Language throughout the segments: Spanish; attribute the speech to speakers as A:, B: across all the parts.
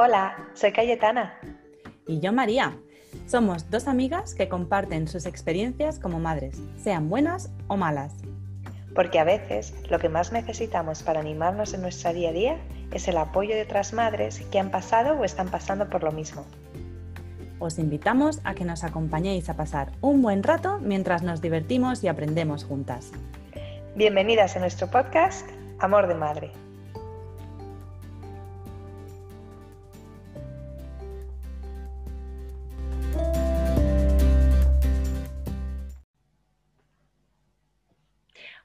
A: Hola, soy Cayetana.
B: Y yo María. Somos dos amigas que comparten sus experiencias como madres, sean buenas o malas.
A: Porque a veces lo que más necesitamos para animarnos en nuestro día a día es el apoyo de otras madres que han pasado o están pasando por lo mismo.
B: Os invitamos a que nos acompañéis a pasar un buen rato mientras nos divertimos y aprendemos juntas.
A: Bienvenidas a nuestro podcast Amor de Madre.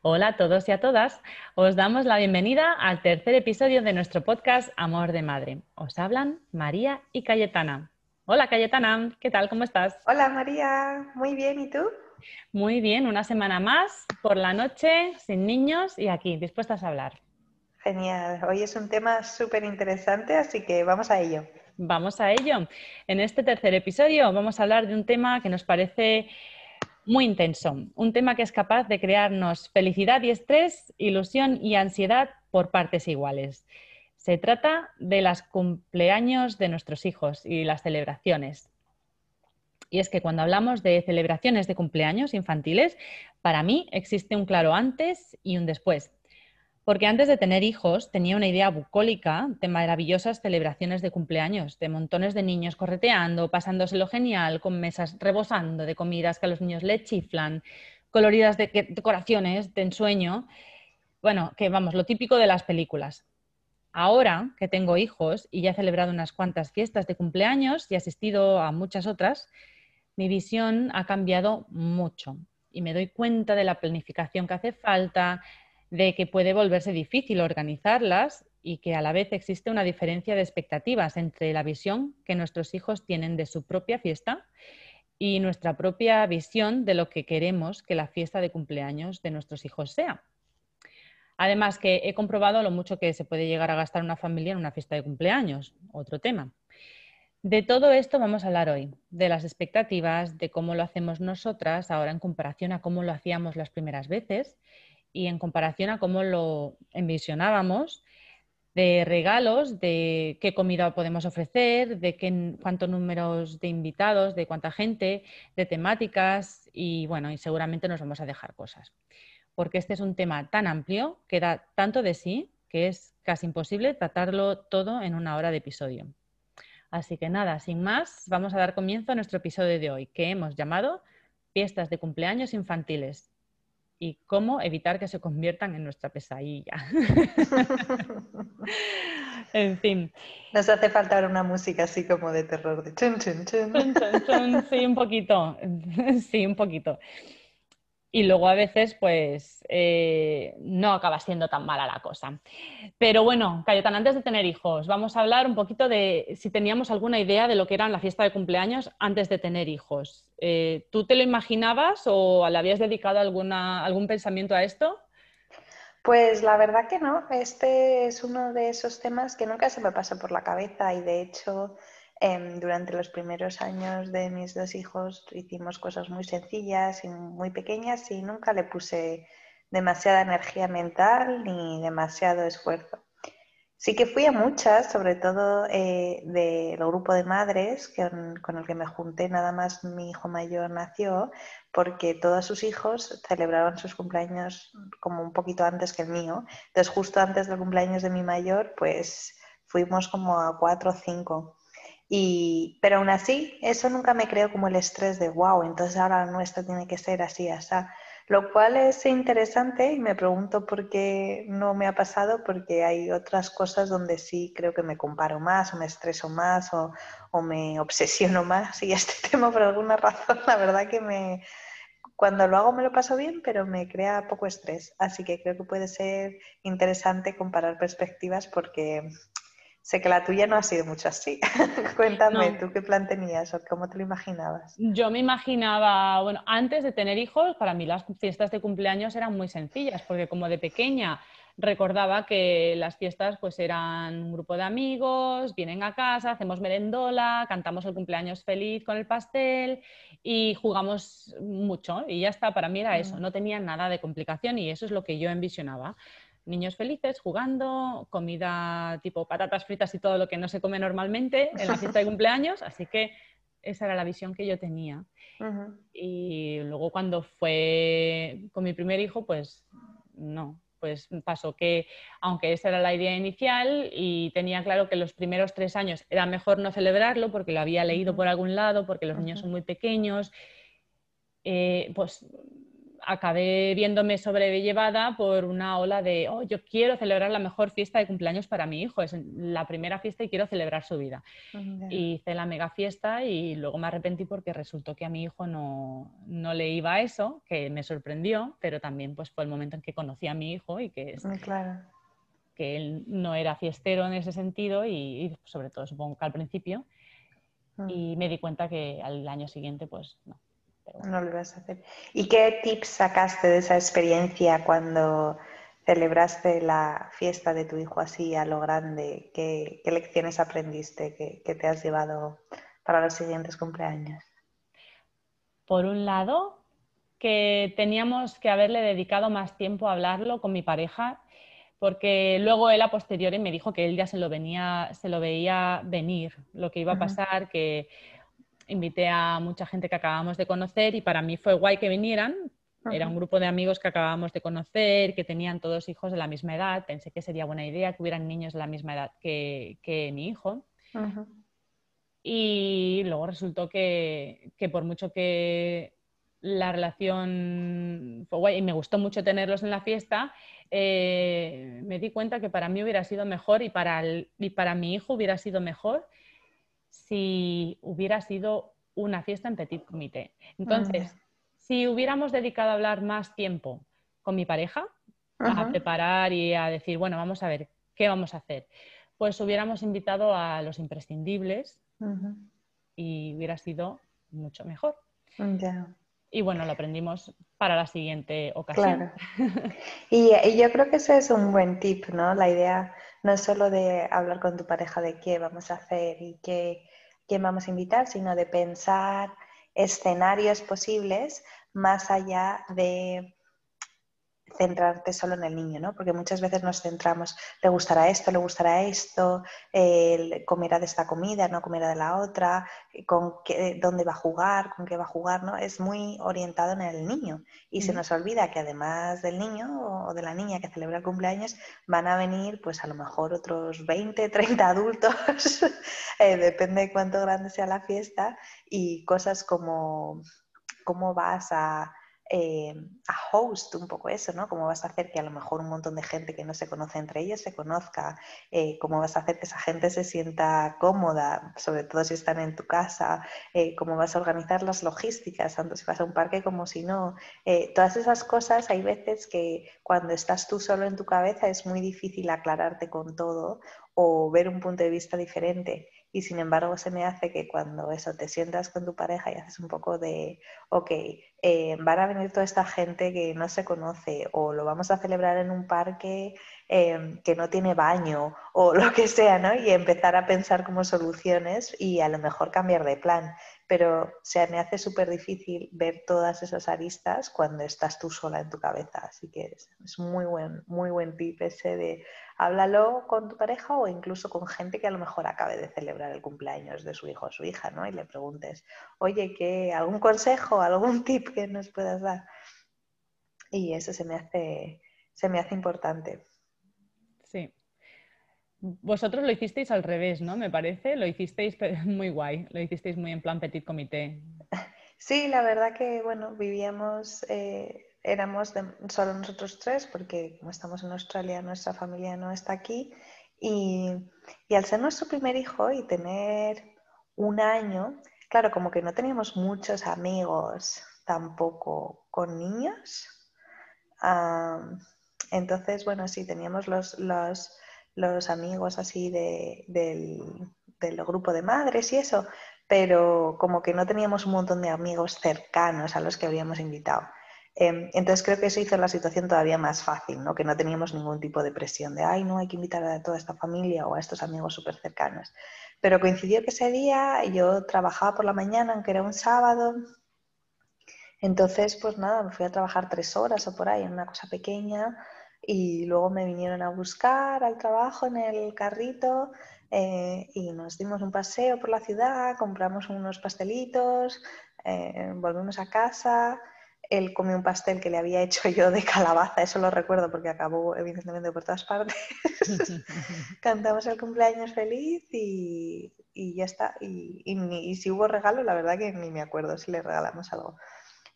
B: Hola a todos y a todas. Os damos la bienvenida al tercer episodio de nuestro podcast Amor de Madre. Os hablan María y Cayetana. Hola Cayetana, ¿qué tal? ¿Cómo estás?
A: Hola María, muy bien, ¿y tú?
B: Muy bien, una semana más, por la noche, sin niños y aquí, dispuestas a hablar.
A: Genial, hoy es un tema súper interesante, así que vamos a ello.
B: Vamos a ello. En este tercer episodio vamos a hablar de un tema que nos parece muy intenso, un tema que es capaz de crearnos felicidad y estrés, ilusión y ansiedad por partes iguales. Se trata de los cumpleaños de nuestros hijos y las celebraciones. Y es que cuando hablamos de celebraciones de cumpleaños infantiles, para mí existe un claro antes y un después. Porque antes de tener hijos tenía una idea bucólica de maravillosas celebraciones de cumpleaños, de montones de niños correteando, pasándoselo genial, con mesas rebosando de comidas que a los niños le chiflan, coloridas de decoraciones de ensueño. Bueno, que vamos, lo típico de las películas. Ahora que tengo hijos y ya he celebrado unas cuantas fiestas de cumpleaños y asistido a muchas otras, mi visión ha cambiado mucho y me doy cuenta de la planificación que hace falta, de que puede volverse difícil organizarlas y que a la vez existe una diferencia de expectativas entre la visión que nuestros hijos tienen de su propia fiesta y nuestra propia visión de lo que queremos que la fiesta de cumpleaños de nuestros hijos sea. Además que he comprobado lo mucho que se puede llegar a gastar una familia en una fiesta de cumpleaños, otro tema. De todo esto vamos a hablar hoy, de las expectativas, de cómo lo hacemos nosotras ahora en comparación a cómo lo hacíamos las primeras veces y en comparación a cómo lo envisionábamos, de regalos, de qué comida podemos ofrecer, de qué, cuántos números de invitados, de cuánta gente, de temáticas y bueno, y seguramente nos vamos a dejar cosas. Porque este es un tema tan amplio que da tanto de sí que es casi imposible tratarlo todo en una hora de episodio. Así que nada, sin más, vamos a dar comienzo a nuestro episodio de hoy, que hemos llamado Fiestas de cumpleaños infantiles y cómo evitar que se conviertan en nuestra pesadilla. en fin.
A: Nos hace falta una música así como de terror, de chun, chun,
B: chun. Sí, un poquito. Sí, un poquito y luego a veces pues eh, no acaba siendo tan mala la cosa. Pero bueno, Cayetana, antes de tener hijos, vamos a hablar un poquito de si teníamos alguna idea de lo que era la fiesta de cumpleaños antes de tener hijos. Eh, ¿Tú te lo imaginabas o le habías dedicado alguna, algún pensamiento a esto?
A: Pues la verdad que no, este es uno de esos temas que nunca se me pasó por la cabeza y de hecho Em, durante los primeros años de mis dos hijos hicimos cosas muy sencillas y muy pequeñas y nunca le puse demasiada energía mental ni demasiado esfuerzo. Sí que fui a muchas, sobre todo eh, del grupo de madres con, el que me junté nada más mi hijo mayor nació, porque todos sus hijos celebraban sus cumpleaños como un poquito antes que el mío. Entonces, justo antes del cumpleaños de mi mayor, pues fuimos como a cuatro o cinco. Y, pero aún así, eso nunca me creó como el estrés de, wow, entonces ahora nuestro tiene que ser así, así. Lo cual es interesante y me pregunto por qué no me ha pasado, porque hay otras cosas donde sí creo que me comparo más o me estreso más o, o me obsesiono más. Y este tema, por alguna razón, la verdad que me, cuando lo hago me lo paso bien, pero me crea poco estrés. Así que creo que puede ser interesante comparar perspectivas porque Sé que la tuya no ha sido mucho así. Cuéntame, ¿tú qué plan tenías o cómo te lo imaginabas?
B: Yo me imaginaba, bueno, antes de tener hijos, para mí las fiestas de cumpleaños eran muy sencillas, porque como de pequeña recordaba que las fiestas pues eran un grupo de amigos, vienen a casa, hacemos merendola, cantamos el cumpleaños feliz con el pastel y jugamos mucho y ya está, para mí era eso, mm. no tenía nada de complicación y eso es lo que yo envisionaba. Niños felices, jugando, comida tipo patatas fritas y todo lo que no se come normalmente en la fiesta de cumpleaños, así que esa era la visión que yo tenía. Y luego cuando fue con mi primer hijo, pues no, pues pasó que, aunque esa era la idea inicial y tenía claro que los primeros tres años era mejor no celebrarlo porque lo había leído por algún lado, porque los niños son muy pequeños, eh, pues acabé viéndome sobrellevada por una ola de, oh, yo quiero celebrar la mejor fiesta de cumpleaños para mi hijo, es la primera fiesta y quiero celebrar su vida. Y hice la mega fiesta y luego me arrepentí porque resultó que a mi hijo no, no, le iba a eso, que me sorprendió, pero también pues fue el momento en que conocí a mi hijo y que, es,
A: claro.
B: que él no era fiestero en ese sentido y, y sobre todo supongo que al principio. Mm. Y me di cuenta que al año siguiente pues no,
A: no lo vas a hacer. ¿Y qué tips sacaste de esa experiencia cuando celebraste la fiesta de tu hijo así a lo grande? ¿Qué, lecciones aprendiste que, te has llevado para los siguientes cumpleaños?
B: Por un lado, que teníamos que haberle dedicado más tiempo a hablarlo con mi pareja, porque luego él a posteriori me dijo que él ya se lo, venía, se lo veía venir, lo que iba a pasar, que invité a mucha gente que acabamos de conocer y para mí fue guay que vinieran. Era un grupo de amigos que acabábamos de conocer, que tenían todos hijos de la misma edad. Pensé que sería buena idea que hubieran niños de la misma edad que, mi hijo. Y luego resultó que, por mucho que la relación fue guay y me gustó mucho tenerlos en la fiesta, eh, me di cuenta que para mí hubiera sido mejor y para, y para mi hijo hubiera sido mejor si hubiera sido una fiesta en petit comité. Entonces, si hubiéramos dedicado a hablar más tiempo con mi pareja, a preparar y a decir, bueno, vamos a ver, ¿qué vamos a hacer? Pues hubiéramos invitado a los imprescindibles y hubiera sido mucho mejor. Y bueno, lo aprendimos para la siguiente ocasión.
A: Y, y, yo creo que ese es un buen tip, ¿no? La idea no solo de hablar con tu pareja de qué vamos a hacer y qué, quién vamos a invitar, sino de pensar escenarios posibles más allá de centrarte solo en el niño, ¿no? Porque muchas veces nos centramos, le gustará esto, le gustará esto, comerá de esta comida, no comerá de la otra, con qué, dónde va a jugar, con qué va a jugar, ¿no? Es muy orientado en el niño. Y se nos olvida que además del niño o de la niña que celebra el cumpleaños van a venir, pues a lo mejor otros 20, 30 adultos, eh, depende de cuánto grande sea la fiesta y cosas como cómo vas a eh, a host un poco eso, ¿no? Cómo vas a hacer que a lo mejor un montón de gente que no se conoce entre ellos se conozca, eh, cómo vas a hacer que esa gente se sienta cómoda, sobre todo si están en tu casa, eh, cómo vas a organizar las logísticas, tanto si vas a un parque como si no. todas esas cosas hay veces que cuando estás tú solo en tu cabeza es muy difícil aclararte con todo o ver un punto de vista diferente. Y sin embargo se me hace que cuando eso te sientas con tu pareja y haces un poco de, ok, eh, van a venir toda esta gente que no se conoce o lo vamos a celebrar en un parque em, que no tiene baño o lo que sea, ¿no? Y empezar a pensar como soluciones y a lo mejor cambiar de plan. Pero se me hace súper difícil ver todas esas aristas cuando estás tú sola en tu cabeza. Así que es, es muy buen, muy buen tip ese de háblalo con tu pareja o incluso con gente que a lo mejor acabe de celebrar el cumpleaños de su hijo o su hija, ¿no? Y le preguntes, oye, ¿qué, ¿algún consejo, algún tip que nos puedas dar? Y eso se me hace, se me hace importante.
B: Sí. Vosotros lo hicisteis al revés, ¿no? Me parece, lo hicisteis muy guay, lo hicisteis muy en plan petit comité.
A: Sí, la verdad que, bueno, vivíamos eh, éramos solo nosotros tres, porque como estamos en Australia, nuestra familia no está aquí. Y, al ser nuestro primer hijo y tener un año, claro, como que no teníamos muchos amigos tampoco con niños. entonces, bueno, sí, teníamos los, los, los amigos así de, del, del, grupo de madres y eso, pero como que no teníamos un montón de amigos cercanos a los que habíamos invitado. Em, entonces creo que eso hizo la situación todavía más fácil, ¿no? que no teníamos ningún tipo de presión de, ay, no, hay que invitar a toda esta familia o a estos amigos súper cercanos. Pero coincidió que ese día yo trabajaba por la mañana, aunque era un sábado. Entonces, pues nada, me fui a trabajar tres horas o por ahí en una cosa pequeña. Y luego me vinieron a buscar al trabajo en el carrito eh, y nos dimos un paseo por la ciudad, compramos unos pastelitos, eh, volvimos a casa. Él comió un pastel que le había hecho yo de calabaza, eso lo recuerdo porque acabó evidentemente por todas partes. Cantamos el cumpleaños feliz y, y ya está. Y, y, si hubo regalo, la verdad que ni me acuerdo si le regalamos algo.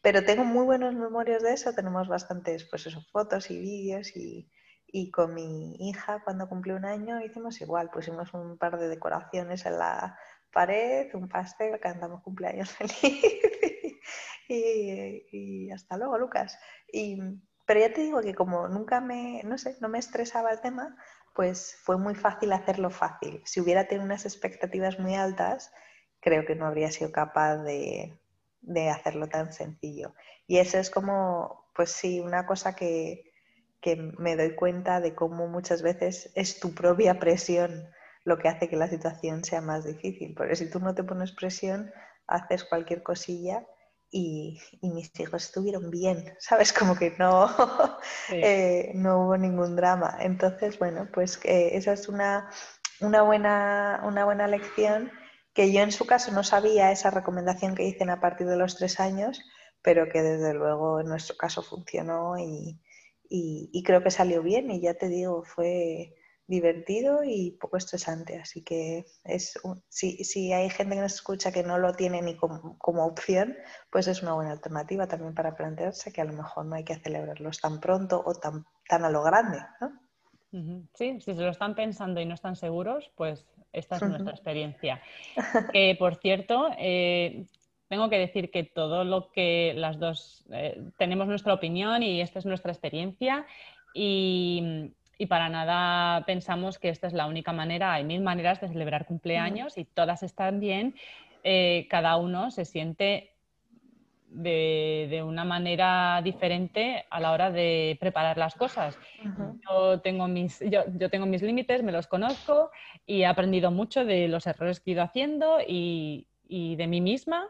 A: Pero tengo muy buenas memorias de eso, tenemos bastantes pues eso, fotos y vídeos y, y con mi hija cuando cumplió un año hicimos igual, pusimos un par de decoraciones en la pared, un pastel, cantamos cumpleaños feliz y, y, hasta luego Lucas. Y, pero ya te digo que como nunca me, no sé, no me estresaba el tema, pues fue muy fácil hacerlo fácil. Si hubiera tenido unas expectativas muy altas, creo que no habría sido capaz de, de hacerlo tan sencillo. Y eso es como, pues sí, una cosa que, me doy cuenta de cómo muchas veces es tu propia presión lo que hace que la situación sea más difícil. Porque si tú no te pones presión, haces cualquier cosilla y, mis hijos estuvieron bien, ¿sabes? Como que no, eh, no hubo ningún drama. Entonces, bueno, pues esa es una, una, buena, una buena lección que yo en su caso no sabía esa recomendación que dicen a partir de los tres años, pero que desde luego en nuestro caso funcionó y, creo que salió bien y ya te digo, fue divertido y poco estresante. Así que es si, hay gente que nos escucha que no lo tiene ni como, opción, pues es una buena alternativa también para plantearse que a lo mejor no hay que celebrarlos tan pronto o tan, tan a lo grande.
B: Sí, si se lo están pensando y no están seguros, pues esta es nuestra experiencia. por cierto, eh, tengo que decir que todo lo que las dos eh, tenemos nuestra opinión y esta es nuestra experiencia y, para nada pensamos que esta es la única manera. Hay mil maneras de celebrar cumpleaños y todas están bien. Eh, cada uno se siente de, una manera diferente a la hora de preparar las cosas. yo, tengo mis, yo, tengo mis límites, me los conozco y he aprendido mucho de los errores que he ido haciendo y, de mí misma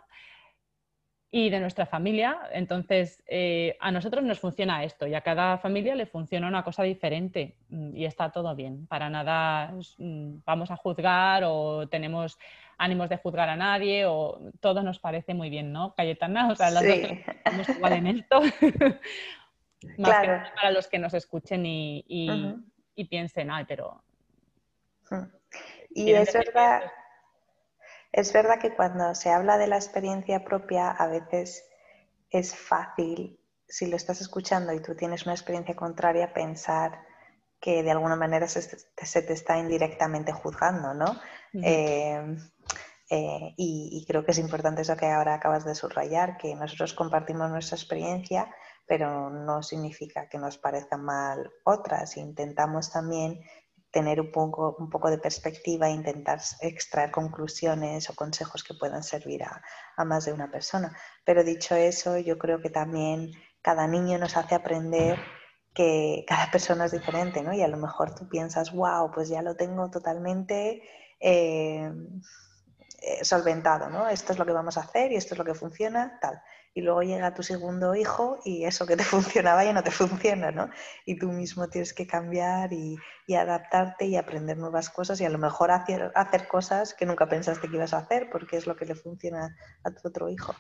B: y de nuestra familia. Entonces, eh, a nosotros nos funciona esto y a cada familia le funciona una cosa diferente mm, y está todo bien. Para nada mm, vamos a juzgar o tenemos ánimos de juzgar a nadie o todo nos parece muy bien, ¿no, Cayetana? O sea, las dos estamos igual en esto. Más claro. que para los que nos escuchen y, y, piensen, ay, pero...
A: Y es verdad, es verdad que cuando se habla de la experiencia propia, a veces es fácil, si lo estás escuchando y tú tienes una experiencia contraria, pensar que de alguna manera se, te está indirectamente juzgando, ¿no? Eh, y, creo que es importante eso que ahora acabas de subrayar, que nosotros compartimos nuestra experiencia, pero no significa que nos parezcan mal otras. Intentamos también tener un poco, un poco de perspectiva e intentar extraer conclusiones o consejos que puedan servir a, a más de una persona. Pero dicho eso, yo creo que también cada niño nos hace aprender que cada persona es diferente, ¿no? Y a lo mejor tú piensas, wow, pues ya lo tengo totalmente eh, eh, solventado, ¿no? Esto es lo que vamos a hacer y esto es lo que funciona, tal. Y luego llega tu segundo hijo y eso que te funcionaba ya no te funciona, ¿no? Y tú mismo tienes que cambiar y, adaptarte y aprender nuevas cosas y a lo mejor hacer, hacer cosas que nunca pensaste que ibas a hacer porque es lo que le funciona a tu otro hijo.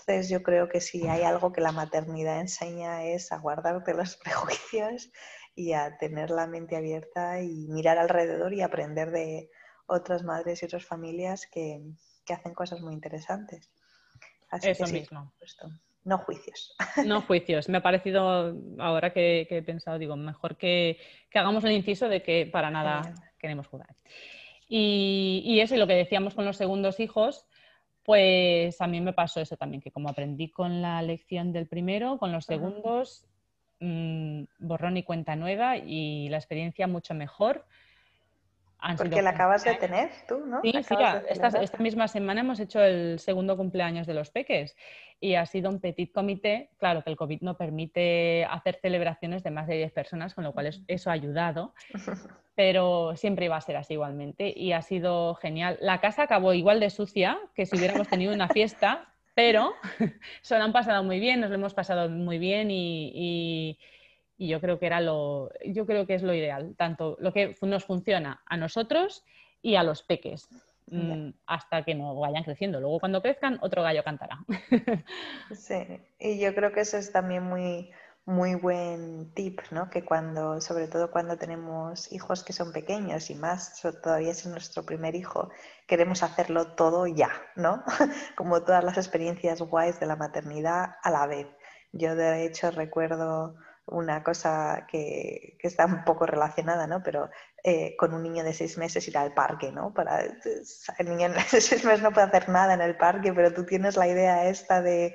A: Entonces yo creo que si hay algo que la maternidad enseña es a guardarte los prejuicios y a tener la mente abierta y mirar alrededor y aprender de, otras madres y otras familias que, hacen cosas muy interesantes.
B: Eso mismo.
A: no juicios.
B: No juicios. Me ha parecido, ahora que, he pensado, digo, mejor que, hagamos el inciso de que para nada queremos jugar. Y, y, eso, y lo que decíamos con los segundos hijos, pues a mí me pasó eso también, que como aprendí con la lección del primero, con los segundos, mm, borrón y cuenta nueva y la experiencia mucho mejor
A: porque la acabas de tener tú, ¿no?
B: Sí, sí esta, misma semana hemos hecho el segundo cumpleaños de los peques y ha sido un petit comité. Claro que el COVID no permite hacer celebraciones de más de 10 personas, con lo cual eso ha ayudado, pero siempre iba a ser así igualmente y ha sido genial. La casa acabó igual de sucia que si hubiéramos tenido una fiesta, pero se lo han pasado muy bien, nos lo hemos pasado muy bien y y yo creo que era lo, yo creo que es lo ideal, tanto lo que nos funciona a nosotros y a los peques. Mm, hasta que no vayan creciendo. Luego cuando crezcan, otro gallo cantará.
A: Sí, y yo creo que eso es también muy, muy buen tip, ¿no? Que cuando, sobre todo cuando tenemos hijos que son pequeños y más, todavía es nuestro primer hijo, queremos hacerlo todo ya, ¿no? Como todas las experiencias guays de la maternidad a la vez. Yo de hecho recuerdo una cosa que, que, está un poco relacionada, ¿no? Pero eh, con un niño de seis meses ir al parque, ¿no? Para, el niño de seis meses no puede hacer nada en el parque, pero tú tienes la idea esta de,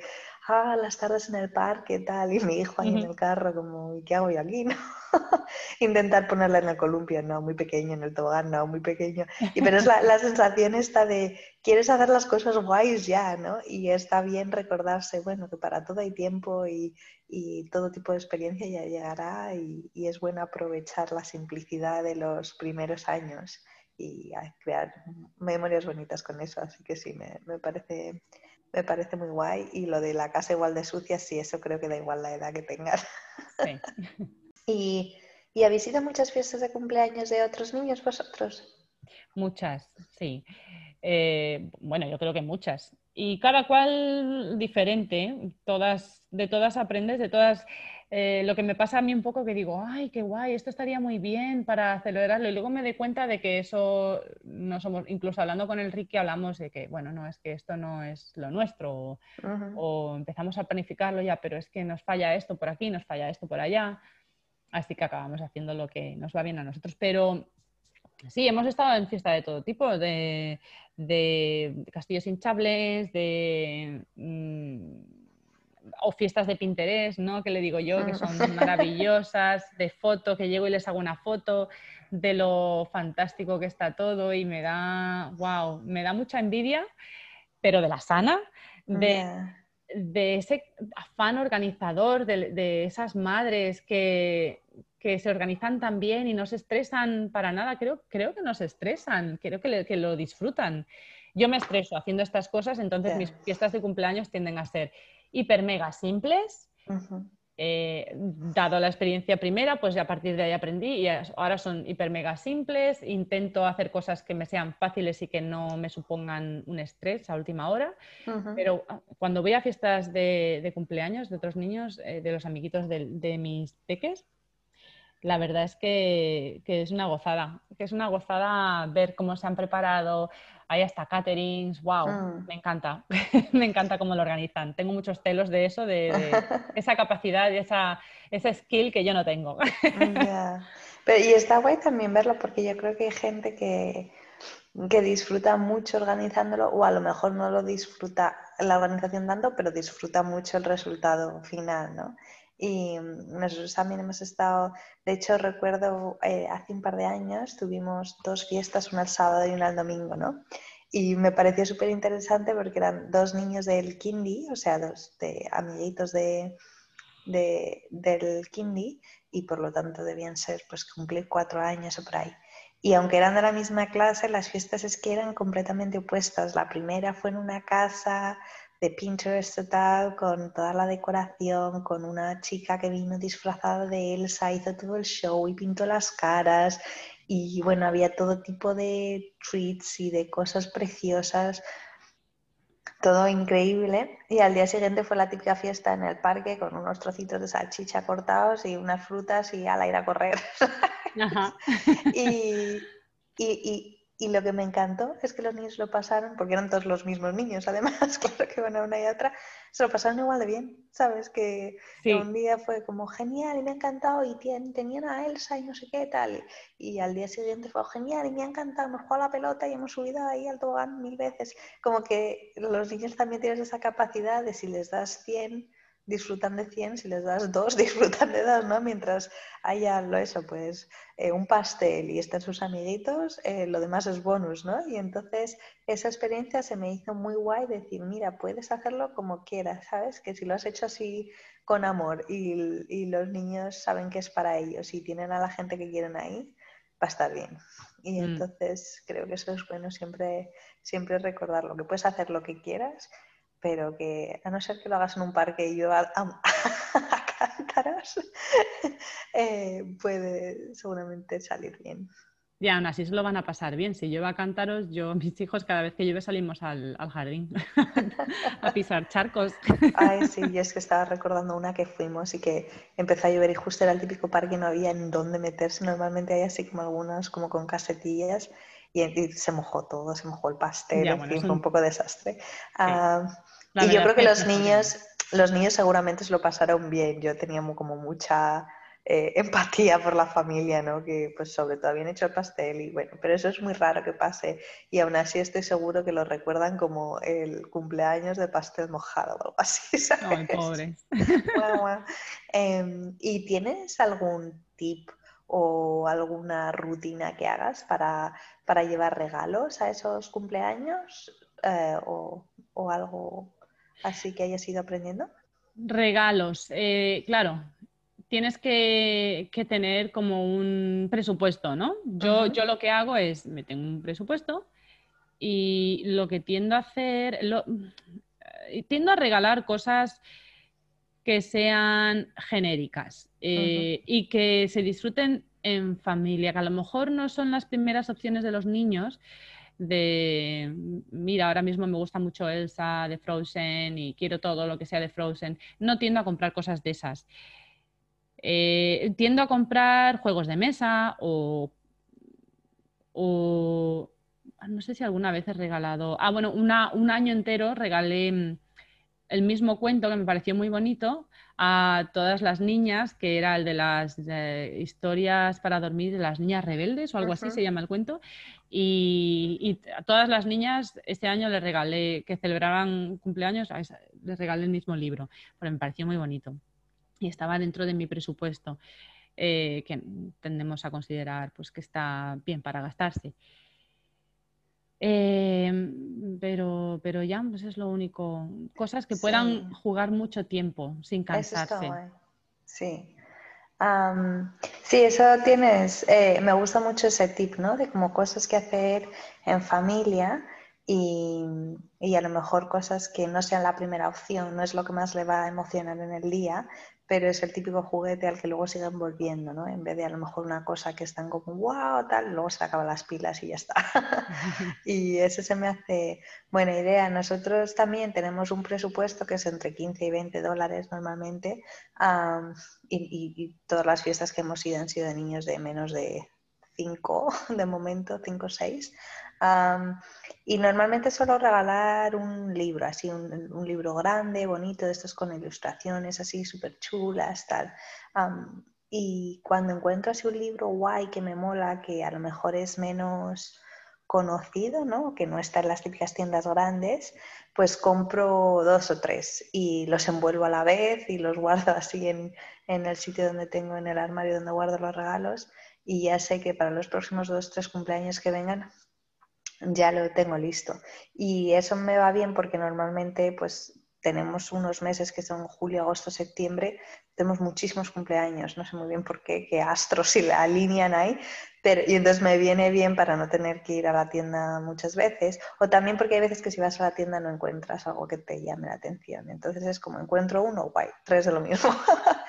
A: ah, las tardes en el parque, tal, y mi hijo ahí en el carro, como, ¿y qué hago yo aquí? ¿no? Intentar ponerla en el columpio, no, muy pequeño, en el tobogán, no, muy pequeño. Y, pero es la, la, sensación esta de, quieres hacer las cosas guays ya, ¿no? Y está bien recordarse, bueno, que para todo hay tiempo y, y todo tipo de experiencia ya llegará y, y, es bueno aprovechar la simplicidad de los primeros años y crear memorias bonitas con eso. Así que sí, me, me parece me parece muy guay. Y lo de la casa igual de sucia, sí, eso creo que da igual la edad que tengas. Sí. ¿Y, ¿Y habéis ido a muchas fiestas de cumpleaños de otros niños vosotros?
B: Muchas, sí. Eh, bueno, yo creo que muchas. Y cada cual diferente, todas, de todas aprendes, de todas eh, lo que me pasa a mí un poco que digo, ay, qué guay, esto estaría muy bien para celebrarlo. Y luego me doy cuenta de que eso no somos, incluso hablando con el Ricky, hablamos de que, bueno, no, es que esto no es lo nuestro. O, empezamos a planificarlo ya, pero es que nos falla esto por aquí, nos falla esto por allá. Así que acabamos haciendo lo que nos va bien a nosotros. Pero sí, hemos estado en fiesta de todo tipo, de, de castillos hinchables, de. Mm, o fiestas de Pinterest, ¿no? Que le digo yo, que son maravillosas, de foto, que llego y les hago una foto de lo fantástico que está todo y me da, wow, me da mucha envidia, pero de la sana, de, ese afán organizador, de, esas madres que, que, se organizan tan bien y no se estresan para nada. Creo, creo que no se estresan, creo que, que lo disfrutan. Yo me estreso haciendo estas cosas, entonces mis fiestas de cumpleaños tienden a ser hiper mega simples. Eh, dado la experiencia primera, pues a partir de ahí aprendí y ahora son hiper mega simples. Intento hacer cosas que me sean fáciles y que no me supongan un estrés a última hora. Pero ah, cuando voy a fiestas de, cumpleaños de otros niños, eh, de los amiguitos de, de mis peques, la verdad es que, que, es una gozada, que es una gozada ver cómo se han preparado, hay hasta caterings, wow, mm. me encanta, me encanta cómo lo organizan. Tengo muchos celos de eso, de, esa capacidad y esa, esa skill que yo no tengo.
A: Pero, y está guay también verlo porque yo creo que hay gente que, que disfruta mucho organizándolo o a lo mejor no lo disfruta la organización tanto, pero disfruta mucho el resultado final, ¿no? Y nosotros también hemos estado, de hecho recuerdo eh, hace un par de años tuvimos dos fiestas, una el sábado y una el domingo, ¿no? Y me pareció súper interesante porque eran dos niños del kindy, o sea, dos de amiguitos de, de, del kindy y por lo tanto debían ser pues cumplir cuatro años o por ahí. Y aunque eran de la misma clase, las fiestas es que eran completamente opuestas. La primera fue en una casa de Pinterest total, con toda la decoración, con una chica que vino disfrazada de Elsa, hizo todo el show y pintó las caras. Y bueno, había todo tipo de treats y de cosas preciosas, todo increíble. Y al día siguiente fue la típica fiesta en el parque con unos trocitos de salchicha cortados y unas frutas y al aire a correr. y, y y lo que me encantó es que los niños lo pasaron, porque eran todos los mismos niños, además, claro que van a una y otra, se lo pasaron igual de bien, ¿sabes? Que, un día fue como genial y me ha encantado y tenían a Elsa y no sé qué tal. Y al día siguiente fue genial y me ha encantado, hemos jugado la pelota y hemos subido ahí al tobogán mil veces. Como que los niños también tienen esa capacidad de si les das 100 disfrutan de 100, si les das dos, disfrutan de dos, ¿no? Mientras haya lo eso, pues eh, un pastel y estén sus amiguitos, eh, lo demás es bonus, ¿no? Y entonces esa experiencia se me hizo muy guay decir, mira, puedes hacerlo como quieras, ¿sabes? Que si lo has hecho así con amor y, y los niños saben que es para ellos y tienen a la gente que quieren ahí, va a estar bien. Y mm. entonces creo que eso es bueno siempre, siempre recordarlo, que puedes hacer lo que quieras pero que a no ser que lo hagas en un parque y yo a, cántaros, eh, puede seguramente salir bien.
B: Y aún así se lo van a pasar bien. Si lleva cántaros, yo, mis hijos, cada vez que llueve salimos al, jardín a pisar charcos.
A: Ay, sí, y es que estaba recordando una que fuimos y que empezó a llover y justo era el típico parque y no había en dónde meterse. Normalmente hay así como algunas como con casetillas y, se mojó todo, se mojó el pastel, fue un poco desastre. Ah, y yo creo que los niños, los niños seguramente se lo pasaron bien. Yo tenía como mucha eh, empatía por la familia, ¿no? Que pues sobre todo habían hecho el pastel y bueno, pero eso es muy raro que pase y aún así estoy seguro que lo recuerdan como el cumpleaños de pastel mojado o algo así,
B: ¿sabes? pobre.
A: Em, ¿Y tienes algún tip o alguna rutina que hagas para, para llevar regalos a esos cumpleaños eh, o, o algo así que hayas ido aprendiendo?
B: Regalos, eh, claro, tienes que, tener como un presupuesto, ¿no? Yo, yo lo que hago es, me tengo un presupuesto y lo que tiendo a hacer, lo, eh, tiendo a regalar cosas que sean genéricas eh, y que se disfruten en familia, que a lo mejor no son las primeras opciones de los niños, de, mira, ahora mismo me gusta mucho Elsa de Frozen y quiero todo lo que sea de Frozen. No tiendo a comprar cosas de esas. Eh, tiendo a comprar juegos de mesa o, no sé si alguna vez he regalado. Ah, bueno, un año entero regalé mm, el mismo cuento que me pareció muy bonito a todas las niñas, que era el de las historias para dormir de las niñas rebeldes o algo así se llama el cuento. Y, a todas las niñas este año les regalé, que celebraban cumpleaños, les regalé el mismo libro, pero me pareció muy bonito y estaba dentro de mi presupuesto, eh, que tendemos a considerar pues, que está bien para gastarse. Em, pero, pero ya, pues es lo único. Cosas que puedan jugar mucho tiempo sin cansarse.
A: sí. sí, eso tienes. Eh, me gusta mucho ese tip, ¿no? De como cosas que hacer en familia y, y, a lo mejor cosas que no sean la primera opción, no es lo que más le va a emocionar en el día, pero es el típico juguete al que luego siguen volviendo, ¿no? En vez de a lo mejor una cosa que están como, wow, tal, luego se acaban las pilas y ya está. y eso se me hace buena idea. Nosotros también tenemos un presupuesto que es entre 15 y 20 dólares normalmente y, todas las fiestas que hemos ido han sido de niños de menos de 5 de momento, 5 o 6 y normalmente suelo regalar un libro, así un, libro grande, bonito, de estos con ilustraciones así súper chulas, tal. y cuando encuentro así un libro guay que me mola, que a lo mejor es menos conocido, ¿no? que no está en las típicas tiendas grandes, pues compro dos o tres y los envuelvo a la vez y los guardo así en, en el sitio donde tengo, en el armario donde guardo los regalos y ya sé que para los próximos dos o tres cumpleaños que vengan ya lo tengo listo. Y eso me va bien porque normalmente pues tenemos unos meses que son julio, agosto, septiembre, tenemos muchísimos cumpleaños, no sé muy bien por qué, qué astros se la alinean ahí, pero y entonces me viene bien para no tener que ir a la tienda muchas veces, o también porque hay veces que si vas a la tienda no encuentras algo que te llame la atención, entonces es como encuentro uno, guay, tres de lo mismo.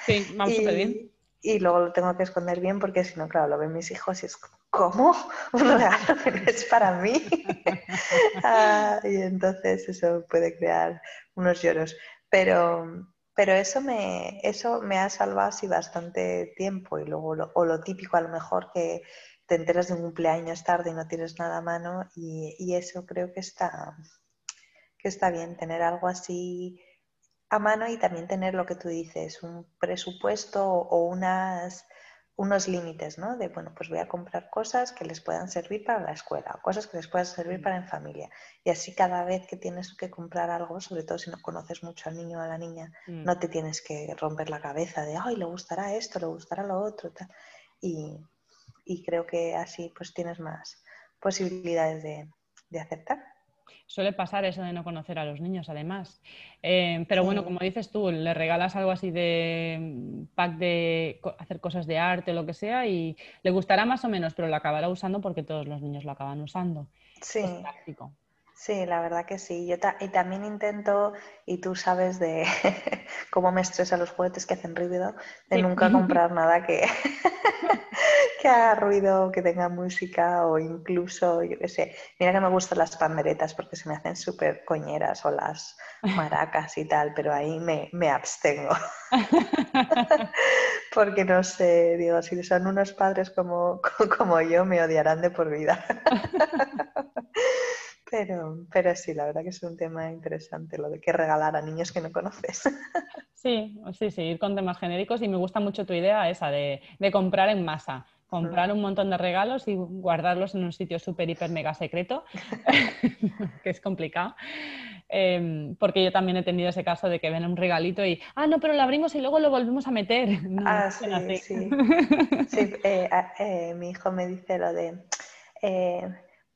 B: Sí, vamos súper bien
A: y luego lo tengo que esconder bien porque si no, claro, lo ven mis hijos y es como. Un regalo que es para mí. Y entonces eso puede crear unos lloros. Pero, pero eso, me, eso me ha salvado así bastante tiempo y luego lo, o lo típico a lo mejor que te enteras de un cumpleaños tarde y no tienes nada a mano y, y eso creo que está, que está bien, tener algo así a mano y también tener lo que tú dices, un presupuesto o unas, unos límites, ¿no? De, bueno, pues voy a comprar cosas que les puedan servir para la escuela, cosas que les puedan servir para en familia. Y así cada vez que tienes que comprar algo, sobre todo si no conoces mucho al niño o a la niña, mm. no te tienes que romper la cabeza de, ay, le gustará esto, le gustará lo otro, tal. Y, y creo que así pues tienes más posibilidades de, de aceptar.
B: Suele pasar eso de no conocer a los niños, además. Eh, pero bueno, como dices tú, le regalas algo así de mm, pack de hacer cosas de arte o lo que sea y le gustará más o menos, pero lo acabará usando porque todos los niños lo acaban usando.
A: Sí.
B: Es práctico.
A: Sí, la verdad que sí. Yo y también intento, y tú sabes de cómo me estresan los juguetes que hacen ruido, de nunca comprar nada que, que haga ruido, que tenga música o incluso, yo qué sé, mira que me gustan las panderetas porque se me hacen súper coñeras o las maracas y tal, pero ahí me, me abstengo. porque no sé, digo, si son unos padres como, como yo, me odiarán de por vida. Pero, pero sí, la verdad que es un tema interesante lo de que regalar a niños que no conoces.
B: Sí, sí, sí, ir con temas genéricos y me gusta mucho tu idea esa de, comprar en masa comprar un montón de regalos y guardarlos en un sitio súper, hiper, mega secreto, que es complicado. Em, porque yo también he tenido ese caso de que ven un regalito y, ah, no, pero lo abrimos y luego lo volvemos a meter.
A: ah, sí, sí. sí eh, eh, mi hijo me dice lo de,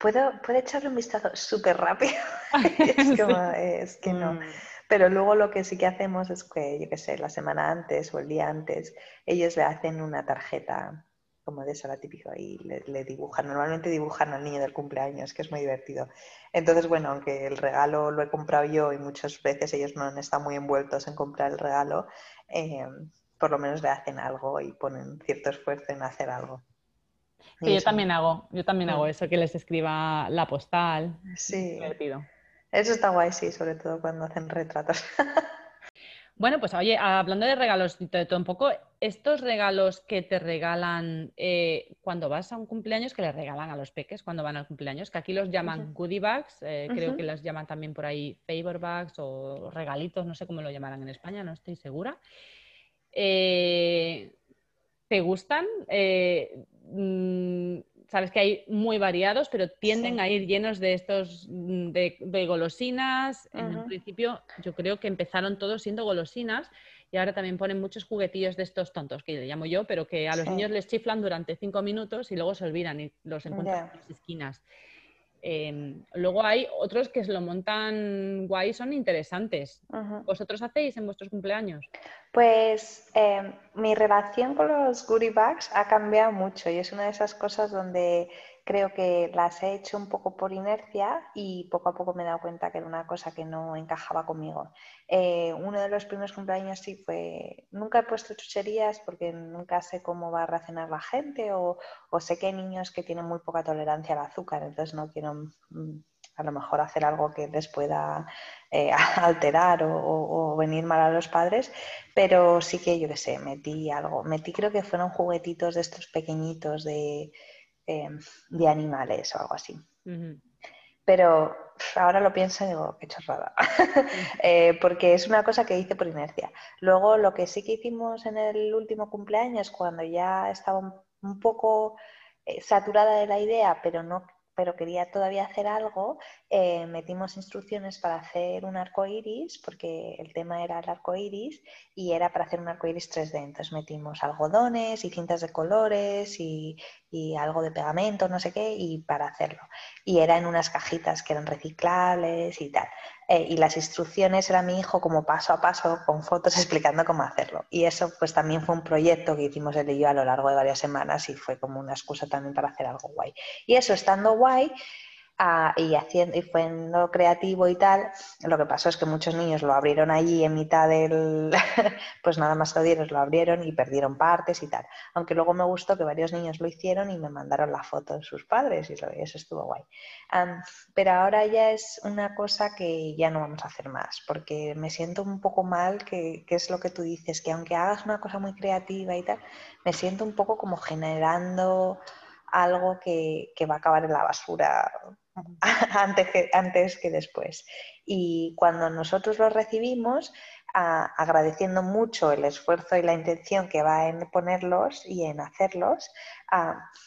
A: eh, ¿Puedo, echarle un vistazo súper rápido? es, como, es que no. Mm. Pero luego lo que sí que hacemos es que, yo qué sé, la semana antes o el día antes, ellos le hacen una tarjeta como de esa la típico y le, dibujan. Normalmente dibujan al niño del cumpleaños, que es muy divertido. Entonces, bueno, aunque el regalo lo he comprado yo y muchas veces ellos no han estado muy envueltos en comprar el regalo, eh, por lo menos le hacen algo y ponen cierto esfuerzo en hacer algo
B: yo también hago, yo también hago mm. eso, que les escriba la postal.
A: Sí. Divertido. Eso está guay, sí, sobre todo cuando hacen retratos.
B: Bueno, pues oye, hablando de regalos y todo un poco, estos regalos que te regalan eh, cuando vas a un cumpleaños, que les regalan a los peques cuando van al cumpleaños, que aquí los llaman goodie bags, eh, creo que los llaman también por ahí favor bags o regalitos, no sé cómo lo llamarán en España, no estoy segura. Eh, ¿Te gustan? Mm, sabes que hay muy variados, pero tienden a ir llenos de estos, mm, de, golosinas. En el principio yo creo que empezaron todos siendo golosinas y ahora también ponen muchos juguetillos de estos tontos, que le llamo yo, pero que a los niños les chiflan durante cinco minutos y luego se olvidan y los encuentran en las esquinas. Em, luego hay otros que se lo montan guay, son interesantes. ¿Vosotros hacéis en vuestros cumpleaños?
A: Pues em, mi relación con los goodie bags ha cambiado mucho y es una de esas cosas donde creo que las he hecho un poco por inercia y poco a poco me he dado cuenta que era una cosa que no encajaba conmigo. Eh, uno de los primeros cumpleaños sí fue, nunca he puesto chucherías porque nunca sé cómo va a reaccionar la gente o, sé que hay niños que tienen muy poca tolerancia al azúcar, entonces no quiero mm, a lo mejor hacer algo que les pueda eh, alterar o, venir mal a los padres, pero sí que yo qué sé, metí algo, metí creo que fueron juguetitos de estos pequeñitos de Em, de animales o algo así. Pero ahora lo pienso y digo, qué chorrada. Eh, porque es una cosa que hice por inercia. Luego, lo que sí que hicimos en el último cumpleaños, cuando ya estaba un, poco eh, saturada de la idea, pero no pero quería todavía hacer algo, eh, metimos instrucciones para hacer un arco iris, porque el tema era el arco iris, y era para hacer un arco iris 3D. Entonces metimos algodones y cintas de colores y, y, algo de pegamento, no sé qué, y para hacerlo. Y era en unas cajitas que eran reciclables y tal. Eh, y las instrucciones era mi hijo como paso a paso con fotos explicando cómo hacerlo. Y eso pues también fue un proyecto que hicimos él y yo a lo largo de varias semanas y fue como una excusa también para hacer algo guay. Y eso estando guay, y, haciendo, y lo creativo y tal, lo que pasó es que muchos niños lo abrieron allí en mitad del, pues nada más que dieron, lo abrieron y perdieron partes y tal. Aunque luego me gustó que varios niños lo hicieron y me mandaron la foto de sus padres y eso estuvo guay. pero ahora ya es una cosa que ya no vamos a hacer más, porque me siento un poco mal, que, que es lo que tú dices, que aunque hagas una cosa muy creativa y tal, me siento un poco como generando algo que, que, va a acabar en la basura antes que, antes que después. Y cuando nosotros los recibimos, agradeciendo mucho el esfuerzo y la intención que va en ponerlos y en hacerlos,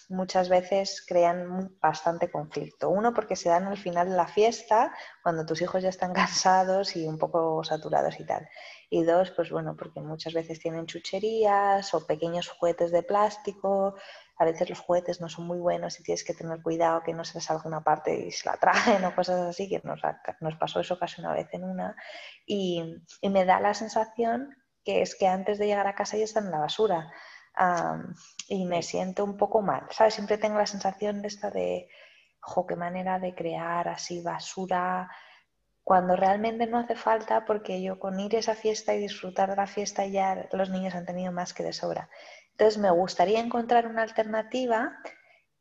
A: muchas veces crean bastante conflicto. Uno, porque se dan al final de la fiesta, cuando tus hijos ya están cansados y un poco saturados y tal. Y dos, pues bueno, porque muchas veces tienen chucherías o pequeños juguetes de plástico a veces los juguetes no son muy buenos y tienes que tener cuidado que no se les salga una parte y se la traen o cosas así, que nos, nos pasó eso casi una vez en una. Y, me da la sensación que es que antes de llegar a casa ya están en la basura. y me siento un poco mal, ¿sabes? Siempre tengo la sensación de esta de, jo, qué manera de crear así basura, cuando realmente no hace falta porque yo con ir a esa fiesta y disfrutar de la fiesta ya los niños han tenido más que de sobra. Entonces me gustaría encontrar una alternativa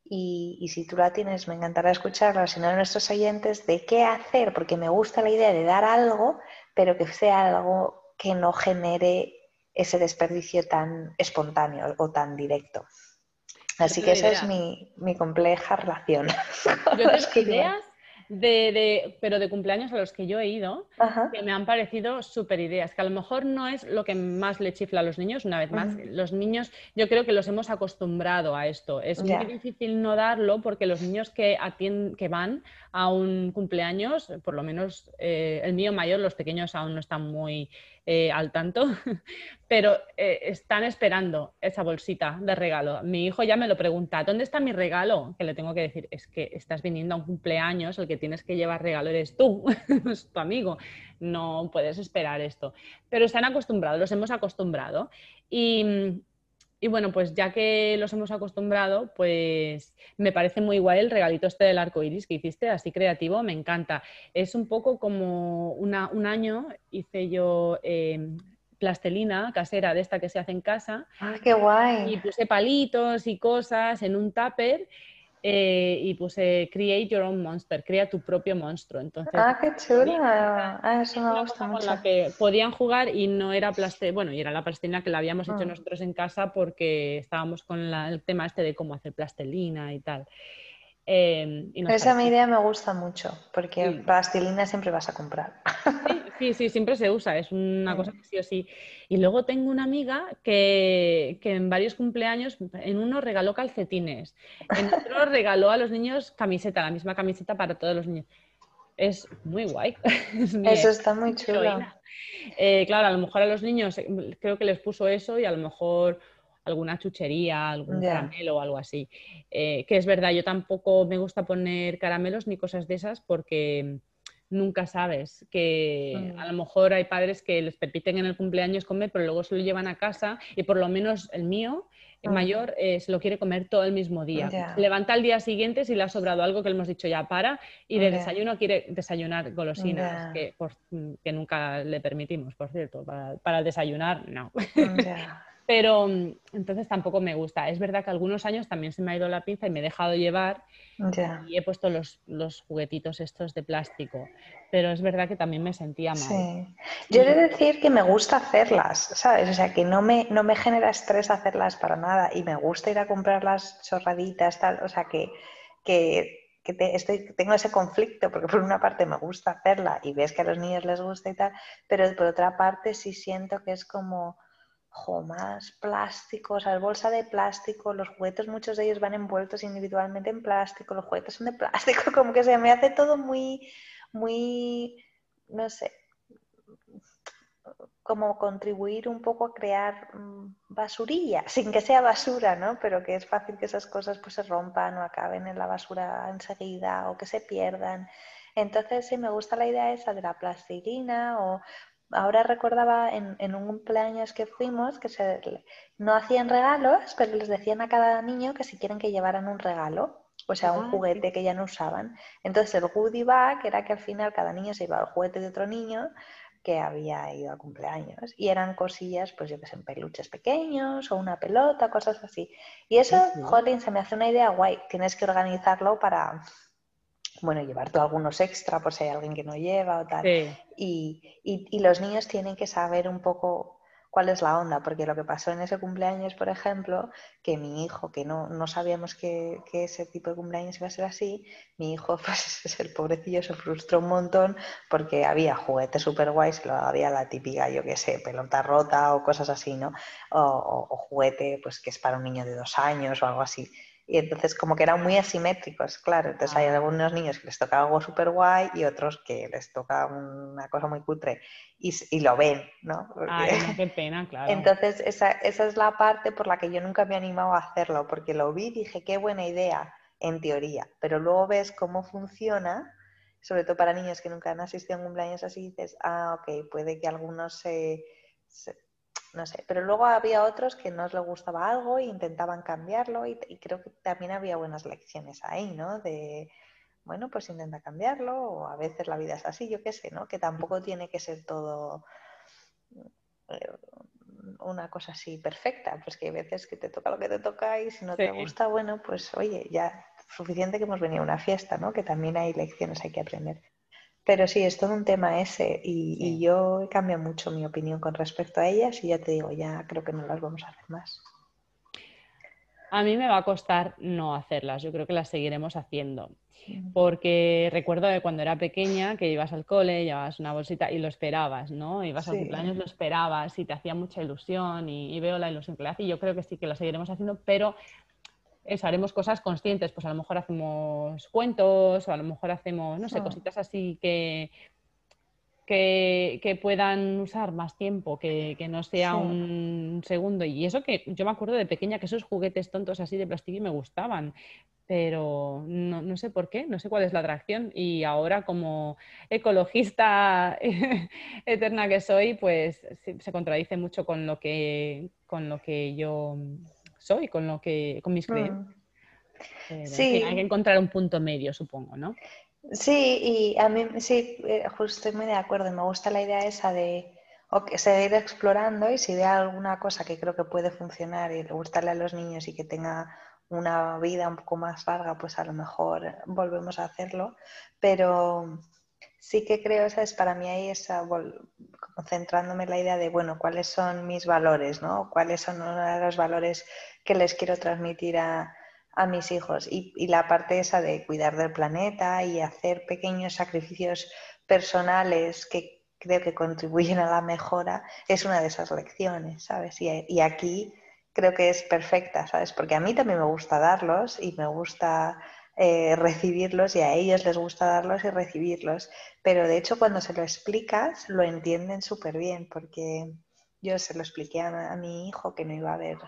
A: y, si tú la tienes me encantará escucharla, si no nuestros oyentes, de qué hacer, porque me gusta la idea de dar algo, pero que sea algo que no genere ese desperdicio tan espontáneo o tan directo. Así que esa es mi, mi, compleja relación.
B: Yo tengo ideas de, pero de cumpleaños a los que yo he ido, que me han parecido súper ideas, que a lo mejor no es lo que más le chifla a los niños, una vez más, los niños yo creo que los hemos acostumbrado a esto, es muy difícil no darlo porque los niños que, que van a un cumpleaños, por lo menos eh, el mío mayor, los pequeños aún no están muy eh, al tanto, pero eh, están esperando esa bolsita de regalo. Mi hijo ya me lo pregunta, ¿dónde está mi regalo? Que le tengo que decir, es que estás viniendo a un cumpleaños, el que tienes que llevar regalo eres tú, es tu amigo, no puedes esperar esto. Pero están acostumbrados, los hemos acostumbrado. Y, y bueno, pues ya que los hemos acostumbrado, pues me parece muy guay el regalito este del arco iris que hiciste, así creativo, me encanta. Es un poco como un año hice yo em, plastelina casera de esta que se hace en casa.
A: ¡Ah, qué guay!
B: Y puse palitos y cosas en un tupper eh, y puse Create Your Own Monster, crea tu propio monstruo. Entonces,
A: ah, qué chula. Ah, eso me gusta mucho. Con
B: la que podían jugar y no era plastilina, bueno, y era la plastilina que la habíamos hecho mm. nosotros en casa porque estábamos con el tema este de cómo hacer plastilina y tal.
A: Eh, Esa idea me gusta mucho, porque plastilina siempre vas a comprar.
B: Sí, sí, siempre se usa, es una cosa que sí o sí. Y luego tengo una amiga que, en varios cumpleaños, en uno regaló calcetines, en otro regaló a los niños camiseta, la misma camiseta para todos los niños. Es muy guay.
A: eso está muy chulo.
B: Eh, claro, a lo mejor a los niños eh, creo que les puso eso y a lo mejor alguna chuchería, algún caramelo o algo así. Eh, que es verdad, yo tampoco me gusta poner caramelos ni cosas de esas porque nunca sabes, que a lo mm. mejor hay padres que les permiten en el cumpleaños comer, pero luego se lo llevan a casa y por lo menos el mío, el mayor, eh, se lo quiere comer todo el mismo día. Levanta al día siguiente si le ha sobrado algo que le hemos dicho ya para y de desayuno quiere desayunar golosinas, que, que, nunca le permitimos, por cierto, para, para desayunar, no. Pero mm, entonces tampoco me gusta. Es verdad que algunos años también se me ha ido la pinza y me he dejado llevar y he puesto los, los, juguetitos estos de plástico. Pero es verdad que también me sentía mal. Sí.
A: Yo he de decir que me gusta hacerlas, ¿sabes? O sea, que no me, no me genera estrés hacerlas para nada y me gusta ir a comprar las chorraditas, tal. O sea, que, que estoy, tengo ese conflicto, porque por una parte me gusta hacerla y ves que a los niños les gusta y tal, pero por otra parte sí siento que es como, más plástico, o sea, bolsa de plástico, los juguetes, muchos de ellos van envueltos individualmente en plástico, los juguetes son de plástico, como que se me hace todo muy, muy, no sé, como contribuir un poco a crear mm, basurilla, sin que sea basura, ¿no? Pero que es fácil que esas cosas pues se rompan o acaben en la basura enseguida o que se pierdan. Entonces sí me gusta la idea esa de la plastilina o ahora recordaba en, un cumpleaños que fuimos que se, no hacían regalos, pero les decían a cada niño que si quieren que llevaran un regalo, o sea, un ah, juguete que ya no usaban. Entonces el goodie bag era que al final cada niño se llevaba el juguete de otro niño que había ido al cumpleaños y eran cosillas, pues yo que sé, peluches pequeños o una pelota, cosas así. Y eso, jolín, se me hace una idea guay. Tienes que organizarlo para, bueno, llevar tú algunos extra por si hay alguien que no lleva o tal. Y, los niños tienen que saber un poco cuál es la onda, porque lo que pasó en ese cumpleaños, por ejemplo, que mi hijo, que no, no sabíamos que, ese tipo de cumpleaños iba a ser así, mi hijo, pues el pobrecillo se frustró un montón porque había juguetes súper guays, había la típica, yo qué sé, pelota rota o cosas así, ¿no? O, o juguete, pues que es para un niño de dos años o algo así. Y entonces como que eran muy asimétricos, claro. Entonces hay ah. algunos niños que les toca algo súper guay y otros que les toca una cosa muy cutre y, y lo ven, ¿no?
B: Ay, qué pena, claro.
A: Entonces esa, esa es la parte por la que yo nunca me he animado a hacerlo, porque lo vi y dije, qué buena idea, en teoría. Pero luego ves cómo funciona, sobre todo para niños que nunca han asistido a un cumpleaños así, dices, ah, ok, puede que algunos se no sé, pero luego había otros que no les gustaba algo e intentaban cambiarlo y, creo que también había buenas lecciones ahí, ¿no? De, bueno, pues intenta cambiarlo o a veces la vida es así, yo qué sé, ¿no? Que tampoco tiene que ser todo eh, una cosa así perfecta, pues que hay veces que te toca lo que te toca y si no te gusta, bueno, pues oye, ya suficiente que hemos venido a una fiesta, ¿no? Que también hay lecciones, hay que aprender. Pero sí, es todo un tema ese y, yo he cambiado mucho mi opinión con respecto a ellas y ya te digo, ya creo que no las vamos a hacer más.
B: A mí me va a costar no hacerlas, yo creo que las seguiremos haciendo. Porque recuerdo de cuando era pequeña que ibas al cole, llevabas una bolsita y lo esperabas, ¿no? Ibas al cumpleaños, lo esperabas y te hacía mucha ilusión y, y, veo la ilusión que le hace y yo creo que sí que lo seguiremos haciendo, pero haremos cosas conscientes, pues a lo mejor hacemos cuentos o a lo mejor hacemos, no sé, ah. cositas así que, que, puedan usar más tiempo, que, no sea un segundo. Y eso que yo me acuerdo de pequeña que esos juguetes tontos así de plástico me gustaban, pero no, sé por qué, no sé cuál es la atracción. Y ahora como ecologista eterna que soy, pues se contradice mucho con lo que, con lo que yo soy, con lo que, con mis creencias. Mm. sí. hay que encontrar un punto medio, supongo, ¿no?
A: Sí, y a mí sí, eh, justo estoy muy de acuerdo. Me gusta la idea esa de seguir explorando y si ve alguna cosa que creo que puede funcionar y gustarle a los niños y que tenga una vida un poco más larga, pues a lo mejor volvemos a hacerlo. Pero sí que creo, esa es para mí ahí esa, concentrándome en la idea de, bueno, cuáles son mis valores, ¿no? ¿Cuáles son los valores que les quiero transmitir a, mis hijos? Y, la parte esa de cuidar del planeta y hacer pequeños sacrificios personales que creo que contribuyen a la mejora es una de esas lecciones, ¿sabes? Y, y aquí creo que es perfecta, ¿sabes? Porque a mí también me gusta darlos y me gusta eh, recibirlos y a ellos les gusta darlos y recibirlos. Pero de hecho cuando se lo explicas lo entienden súper bien porque yo se lo expliqué a, mi hijo que no iba a haber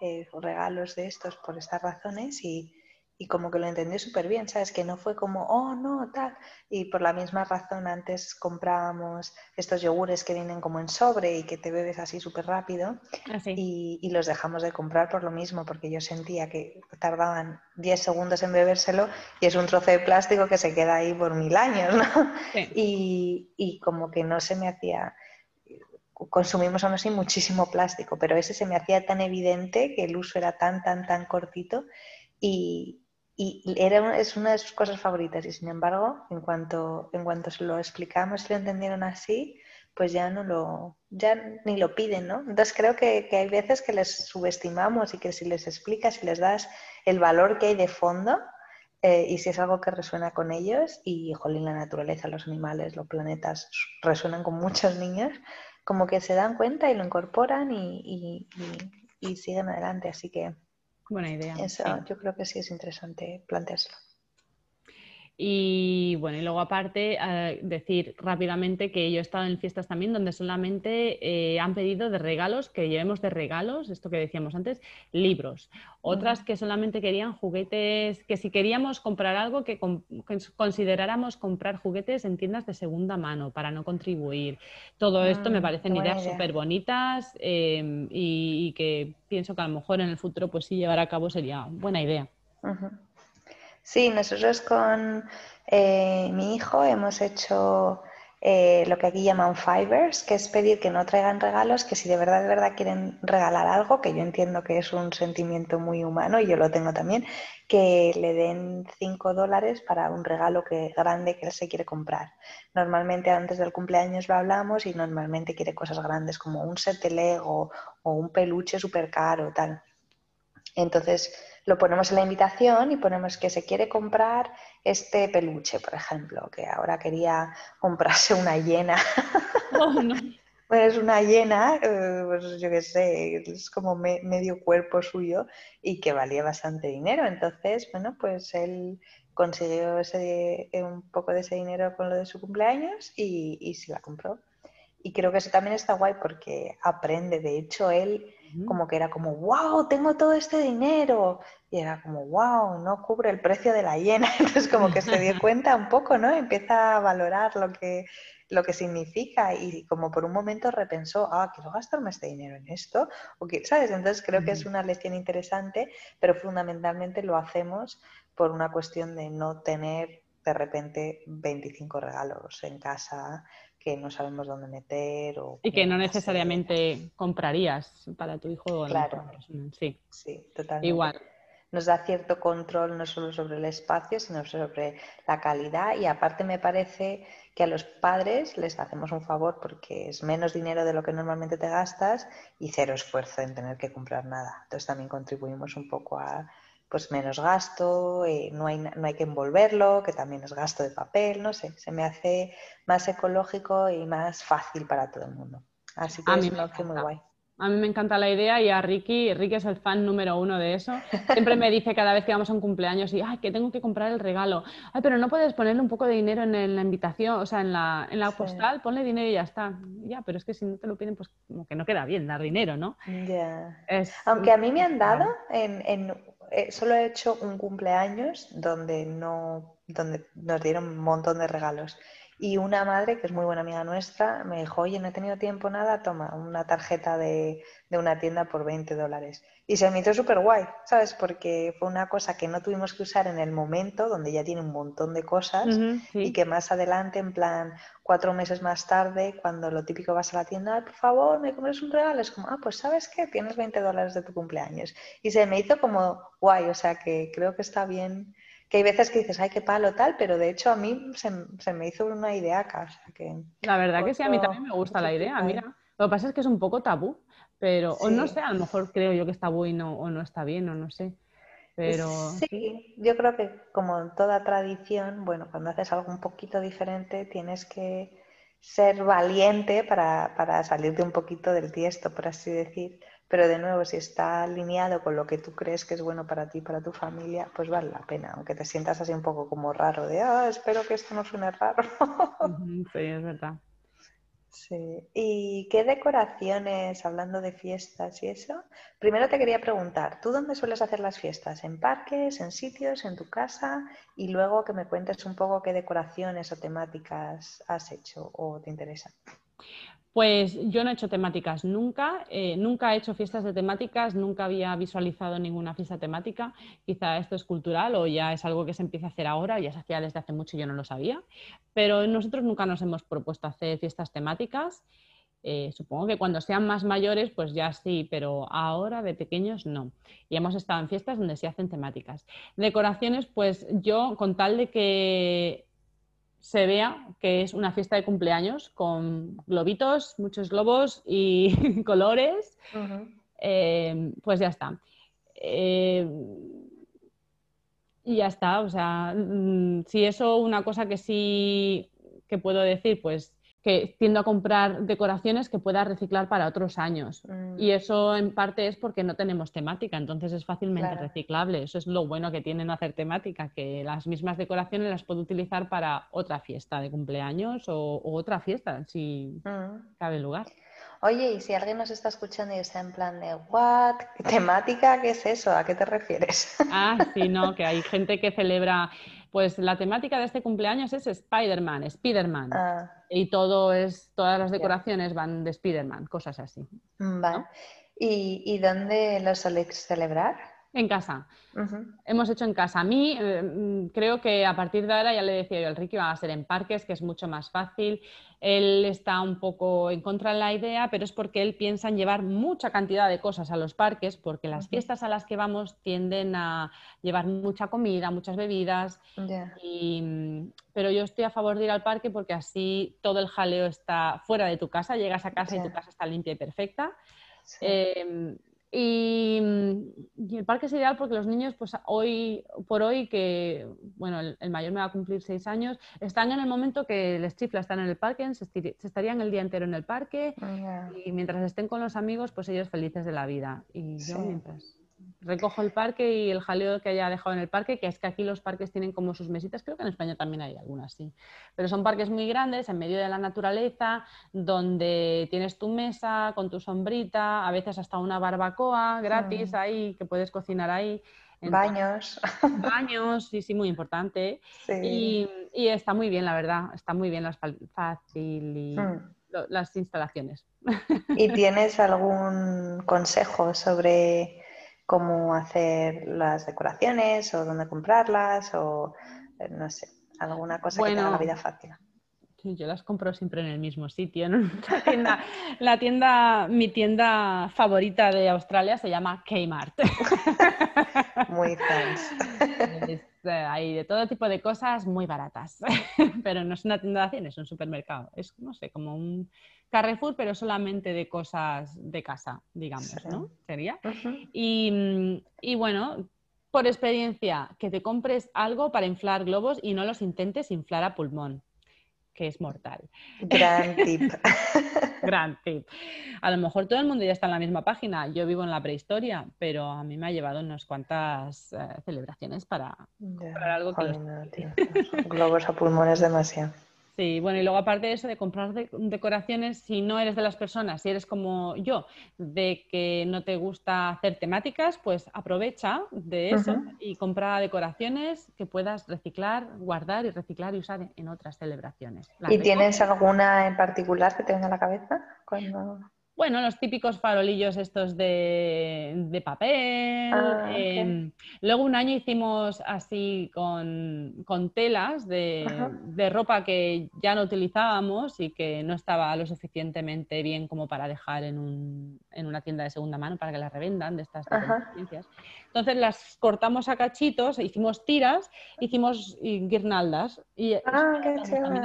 A: eh, regalos de estos por estas razones y, y como que lo entendió súper bien, ¿sabes? Que no fue como, oh, no, tal. Y por la misma razón antes comprábamos estos yogures que vienen como en sobre y que te bebes así súper rápido ah, y, y, los dejamos de comprar por lo mismo, porque yo sentía que tardaban 10 segundos en bebérselo y es un trozo de plástico que se queda ahí por mil años, ¿no? Y, y como que no se me hacía consumimos aún así muchísimo plástico, pero ese se me hacía tan evidente que el uso era tan, tan, tan cortito y, y era, es una de sus cosas favoritas y sin embargo, en cuanto, en cuanto se lo explicamos y lo entendieron así, pues ya no lo, ya ni lo piden, ¿no? Entonces creo que, que hay veces que les subestimamos y que si les explicas, si les das el valor que hay de fondo eh, y si es algo que resuena con ellos y, jolín, la naturaleza, los animales, los planetas resuenan con muchos niños, como que se dan cuenta y lo incorporan y, y, y siguen adelante. Así que
B: Buena idea.
A: Eso yo creo que sí es interesante planteárselo.
B: Y bueno, y luego aparte, eh, decir rápidamente que yo he estado en fiestas también donde solamente eh, han pedido de regalos, que llevemos de regalos, esto que decíamos antes, libros. Otras que solamente querían juguetes, que si queríamos comprar algo, que, consideráramos comprar juguetes en tiendas de segunda mano para no contribuir. Todo esto me mm, parecen ideas súper bonitas em, y, que pienso que a lo mejor en el futuro, pues sí, llevar a cabo sería buena idea.
A: Sí, nosotros con eh, mi hijo hemos hecho eh, lo que aquí llaman fibers, que es pedir que no traigan regalos, que si de verdad, de verdad quieren regalar algo, que yo entiendo que es un sentimiento muy humano y yo lo tengo también, que le den 5 dólares para un regalo que, grande que él se quiere comprar. Normalmente antes del cumpleaños lo hablamos y normalmente quiere cosas grandes como un set de Lego o un peluche súper caro, tal. Entonces, lo ponemos en la invitación y ponemos que se quiere comprar este peluche, por ejemplo, que ahora quería comprarse una hiena. Oh, no. Pues una hiena, eh, pues yo qué sé, es como medio cuerpo suyo y que valía bastante dinero. Entonces, bueno, pues él consiguió ese, un poco de ese dinero con lo de su cumpleaños y, y se la compró. Y creo que eso también está guay porque aprende. De hecho, él como que era como, wow, tengo todo este dinero. Y era como, wow, no cubre el precio de la hiena. Entonces como que se dio cuenta un poco, ¿no? Empieza a valorar lo que, lo que significa y como por un momento repensó, ah, quiero gastarme este dinero en esto, o que, ¿sabes? Entonces creo que es una lección interesante, pero fundamentalmente lo hacemos por una cuestión de no tener de repente 25 regalos en casa que no sabemos dónde meter. O
B: y que no necesariamente comprarías para tu hijo o
A: claro.
B: Sí.
A: sí, totalmente.
B: Igual.
A: Nos da cierto control no solo sobre el espacio, sino sobre la calidad y aparte me parece que a los padres les hacemos un favor porque es menos dinero de lo que normalmente te gastas y cero esfuerzo en tener que comprar nada. Entonces también contribuimos un poco a, pues menos gasto, eh, no, hay, no hay que envolverlo, que también es gasto de papel, no sé, se me hace más ecológico y más fácil para todo el mundo. Así que es una opción muy guay.
B: A mí me encanta la idea y a Ricky, Ricky es el fan número uno de eso. Siempre me dice cada vez que vamos a un cumpleaños y, ay, que tengo que comprar el regalo. Ay, pero no puedes ponerle un poco de dinero en la invitación, o sea, en la, en la postal, ponle dinero y ya está. Ya, pero es que si no te lo piden, pues como que no queda bien dar dinero, ¿no?
A: Ya. Aunque a mí me han dado en, en eh, solo he hecho un cumpleaños donde, no, donde nos dieron un montón de regalos. Y una madre, que es muy buena amiga nuestra, me dijo, oye, no he tenido tiempo nada, toma una tarjeta de, una tienda por 20 dólares. Y se me hizo súper guay, ¿sabes? Porque fue una cosa que no tuvimos que usar en el momento, donde ya tiene un montón de cosas, y que más adelante, en plan, cuatro meses más tarde, cuando lo típico vas a la tienda, por favor, me compres un regalo, es como, ah, pues sabes qué, tienes 20 dólares de tu cumpleaños. Y se me hizo como guay, o sea que creo que está bien que hay veces que dices, ay, qué palo tal, pero de hecho a mí se, me hizo una idea que...
B: La verdad que sí, a mí también me gusta la idea, mira. Lo que pasa es que es un poco tabú, pero, o no sé, a lo mejor creo yo que está bueno o no está bien, o no sé. Pero...
A: Sí, yo creo que como en toda tradición, bueno, cuando haces algo un poquito diferente, tienes que ser valiente para, para salirte un poquito del tiesto, por así decir. Pero de nuevo, si está alineado con lo que tú crees que es bueno para ti, para tu familia, pues vale la pena, aunque te sientas así un poco como raro, de, ah, espero que esto no suene raro.
B: sí, es verdad.
A: Sí. ¿Y qué decoraciones, hablando de fiestas y eso? Primero te quería preguntar, ¿tú dónde sueles hacer las fiestas? ¿En parques, en sitios, en tu casa? Y luego que me cuentes un poco qué decoraciones o temáticas has hecho o te interesan.
B: Pues yo no he hecho temáticas nunca, eh, nunca he hecho fiestas de temáticas, nunca había visualizado ninguna fiesta temática. Quizá esto es cultural o ya es algo que se empieza a hacer ahora, ya se hacía desde hace mucho y yo no lo sabía. Pero nosotros nunca nos hemos propuesto hacer fiestas temáticas. Eh, supongo que cuando sean más mayores, pues ya sí, pero ahora de pequeños no. Y hemos estado en fiestas donde se hacen temáticas. Decoraciones, pues yo, con tal de que se vea que es una fiesta de cumpleaños con globitos, muchos globos y colores, eh, pues ya está. Eh, y ya está, o sea, mm, si eso una cosa que sí que puedo decir, pues que tiendo a comprar decoraciones que pueda reciclar para otros años. Mm. Y eso en parte es porque no tenemos temática, entonces es fácilmente reciclable. Eso es lo bueno que tienen hacer temática, que las mismas decoraciones las puedo utilizar para otra fiesta de cumpleaños o, otra fiesta, si mm. cabe lugar.
A: Oye, y si alguien nos está escuchando y está en plan de, ¿what? ¿Temática? ¿Qué es eso? ¿A qué te refieres?
B: Ah, sí, no, que hay gente que celebra pues la temática de este cumpleaños es Spider-Man, Spider-Man. Ah. Y todo es, todas las decoraciones van de Spider-Man, cosas así.
A: Mm, vale. ¿Y, dónde lo soléis celebrar?
B: En casa. Hemos hecho en casa. A mí eh, creo que a partir de ahora, ya le decía yo al Ricky, va a ser en parques, que es mucho más fácil. Él está un poco en contra de la idea, pero es porque él piensa en llevar mucha cantidad de cosas a los parques, porque las fiestas a las que vamos tienden a llevar mucha comida, muchas bebidas. pero yo estoy a favor de ir al parque porque así todo el jaleo está fuera de tu casa, llegas a casa y tu casa está limpia y perfecta. Em, y, el parque es ideal porque los niños, pues hoy por hoy, que bueno, el, mayor me va a cumplir seis años, están en el momento que les chifla, están en el parque, se, estarían el día entero en el parque y mientras estén con los amigos, pues ellos felices de la vida. Y yo mientras recojo el parque y el jaleo que haya dejado en el parque, que es que aquí los parques tienen como sus mesitas, creo que en España también hay algunas, sí. Pero son parques muy grandes, en medio de la naturaleza, donde tienes tu mesa con tu sombrita, a veces hasta una barbacoa gratis mm. ahí, que puedes cocinar ahí.
A: baños.
B: Baños, sí, sí, muy importante. Y, está muy bien, la verdad, está muy bien las fácil y mm. las instalaciones.
A: ¿Y tienes algún consejo sobre cómo hacer las decoraciones o dónde comprarlas o eh, no sé, alguna cosa que te haga la vida fácil?
B: Yo las compro siempre en el mismo sitio. La, tienda, la tienda, mi tienda favorita de Australia se llama Kmart.
A: Muy fans.
B: Eh, hay de todo tipo de cosas muy baratas, pero no es una tienda de acciones, es un supermercado. Es, no sé, como un Carrefour, pero solamente de cosas de casa, digamos, ¿no? Sería. y, y bueno, por experiencia, que te compres algo para inflar globos y no los intentes inflar a pulmón que es mortal.
A: Gran tip.
B: Gran tip. A lo mejor todo el mundo ya está en la misma página. Yo vivo en la prehistoria, pero a mí me ha llevado unas cuantas eh, celebraciones para, algo que...
A: Globos a pulmones demasiado.
B: Sí, bueno, y luego aparte de eso, de comprar decoraciones, si no eres de las personas, si eres como yo, de que no te gusta hacer temáticas, pues aprovecha de eso y compra decoraciones que puedas reciclar, guardar y reciclar y usar en otras celebraciones.
A: ¿Y tienes alguna en particular que te venga a la cabeza? Cuando...
B: Bueno, los típicos farolillos estos de, papel. Ah, em, luego un año hicimos así con, telas de, ropa que ya no utilizábamos y que no estaba lo suficientemente bien como para dejar en, una tienda de segunda mano para que las revendan de estas ciencias. Entonces las cortamos a cachitos, hicimos tiras, hicimos guirnaldas. Y
A: ah, qué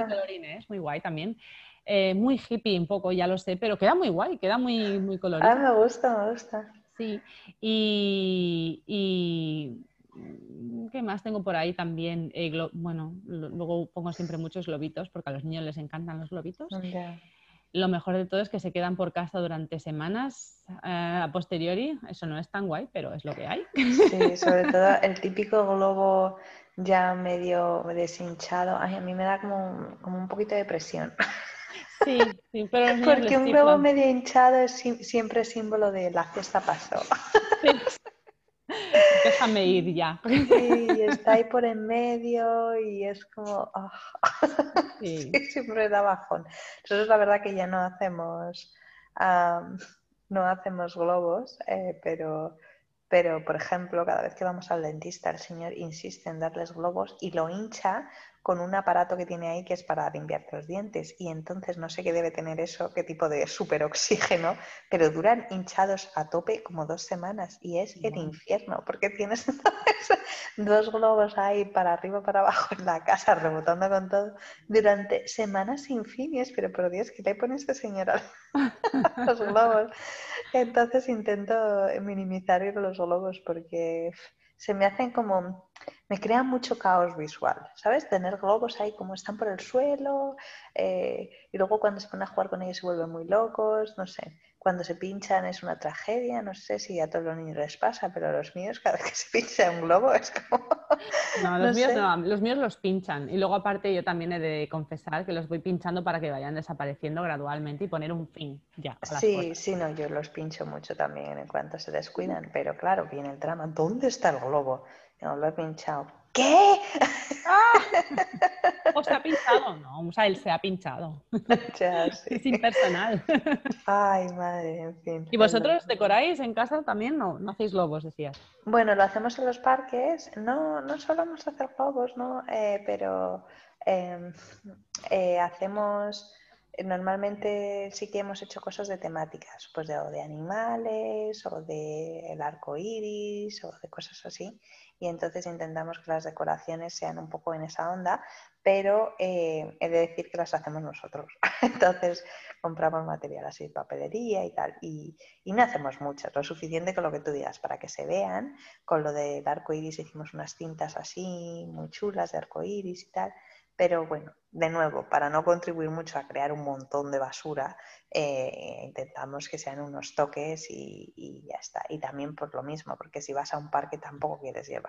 B: colorines, muy guay también. Eh, muy hippie un poco, ya lo sé, pero queda muy guay, queda muy, muy colorido.
A: Ah, me gusta, me gusta.
B: Sí, y, ¿qué más tengo por ahí también? Eh, bueno, luego pongo siempre muchos globitos porque a los niños les encantan los globitos. Lo mejor de todo es que se quedan por casa durante semanas eh, a posteriori. Eso no es tan guay, pero es lo que hay.
A: Sí, sobre todo el típico globo ya medio deshinchado. Ay, a mí me da como, como un poquito de presión.
B: Sí, sí, pero
A: Porque un globo medio hinchado es siempre símbolo de la fiesta pasó.
B: Déjame ir ya.
A: Sí, está ahí por en medio y es como. Ah, sí. siempre da bajón. Nosotros la verdad que ya no hacemos. no hacemos globos, eh, pero pero, por ejemplo, cada vez que vamos al dentista, el señor insiste en darles globos y lo hincha con un aparato que tiene ahí que es para limpiar los dientes. Y entonces no sé qué debe tener eso, qué tipo de superoxígeno, pero duran hinchados a tope como dos semanas y es el infierno, porque tienes dos globos ahí para arriba, para abajo en la casa, rebotando con todo durante semanas infinias. Pero por Dios, ¿qué le pone este señor a los globos? Entonces intento minimizar los globos porque se me hacen como, me crean mucho caos visual, ¿sabes? Tener globos ahí como están por el suelo eh, y luego cuando se ponen a jugar con ellos se vuelven muy locos, no sé. Cuando se pinchan es una tragedia, no sé si a todos los niños les pasa, pero a los míos cada vez que se pincha un globo es como...
B: No, los, míos no, los míos los pinchan y luego aparte yo también he de confesar que los voy pinchando para que vayan desapareciendo gradualmente y poner un fin ya.
A: sí, sí, no, yo los pincho mucho también en cuanto se descuidan, pero claro, viene el drama, ¿dónde está el globo? No lo he pinchado. ¿Qué?
B: ¡Ah! ¿O se ha pinchado? No, o sea, él se ha pinchado. Es impersonal.
A: Ay, madre, en fin.
B: ¿Y vosotros decoráis en casa también? No, no hacéis globos, decías.
A: Bueno, lo hacemos en los parques. No, no solemos hacer globos, ¿no? Eh, pero em, eh, hacemos normalmente sí que hemos hecho cosas de temáticas, pues de, o de animales, o de el arco iris, o de cosas así y entonces intentamos que las decoraciones sean un poco en esa onda, pero eh, he de decir que las hacemos nosotros. entonces compramos material así, papelería y tal, y, no hacemos muchas, lo suficiente con lo que tú digas para que se vean. Con lo del arco iris hicimos unas cintas así muy chulas de arco iris y tal, Pero bueno, de nuevo, para no contribuir mucho a crear un montón de basura, eh, intentamos que sean unos toques y, ya está. Y también por lo mismo, porque si vas a un parque tampoco quieres llevar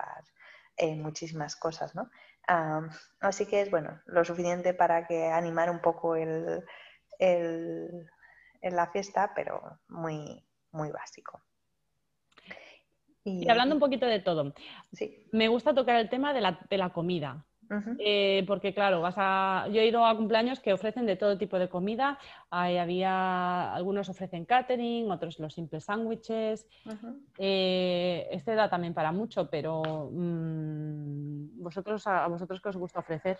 A: eh, muchísimas cosas, ¿no? así que es bueno, lo suficiente para que animar un poco el, la fiesta, pero muy, muy básico.
B: Y, hablando un poquito de todo, sí. me gusta tocar el tema de la, de la comida. Eh, porque claro, vas a... yo he ido a cumpleaños que ofrecen de todo tipo de comida. había algunos ofrecen catering, otros los simples sándwiches. Eh, este da también para mucho, pero mm, vosotros a vosotros qué os gusta ofrecer.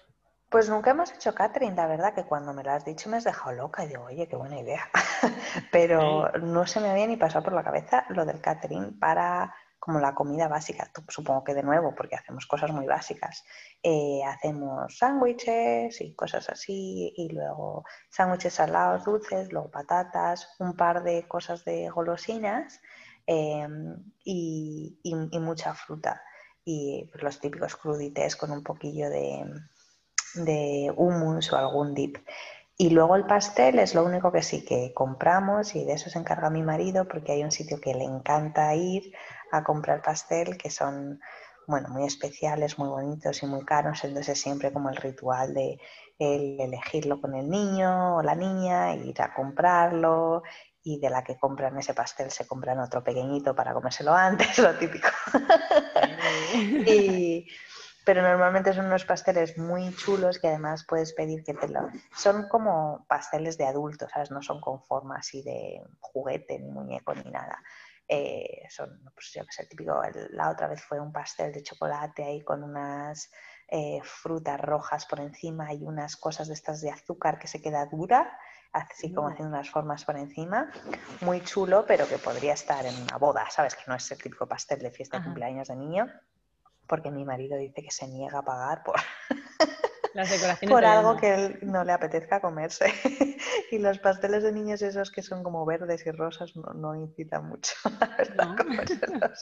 A: Pues nunca hemos hecho catering, la verdad que cuando me lo has dicho me has dejado loca y digo, oye, qué buena idea. Pero no se me había ni pasado por la cabeza lo del catering para como la comida básica, supongo que de nuevo, porque hacemos cosas muy básicas. Eh, hacemos sándwiches y cosas así, y luego sándwiches salados, dulces, luego patatas, un par de cosas de golosinas em, y, mucha fruta. Y los típicos crudités con un poquillo de, de hummus o algún dip. Y luego el pastel es lo único que sí que compramos y de eso se encarga mi marido porque hay un sitio que le encanta ir a comprar pastel que son bueno, muy especiales, muy bonitos y muy caros, entonces siempre como el ritual de elegirlo con el niño o la niña, ir a comprarlo y de la que compran ese pastel se compran otro pequeñito para comérselo antes, lo típico. y, pero normalmente son unos pasteles muy chulos que además puedes pedir que te lo... Son como pasteles de adultos, ¿sabes? No son con forma así de juguete, ni muñeco, ni nada. Eh, son, pues yo que sé, típico, la otra vez fue un pastel de chocolate ahí con unas eh, frutas rojas por encima y unas cosas de estas de azúcar que se queda dura, así como mm. haciendo unas formas por encima. Muy chulo, pero que podría estar en una boda, ¿sabes? Que no es el típico pastel de fiesta de cumpleaños de niño porque mi marido dice que se niega a pagar por, por algo que él no le apetezca comerse. y los pasteles de niños esos que son como verdes y rosas no, incitan mucho,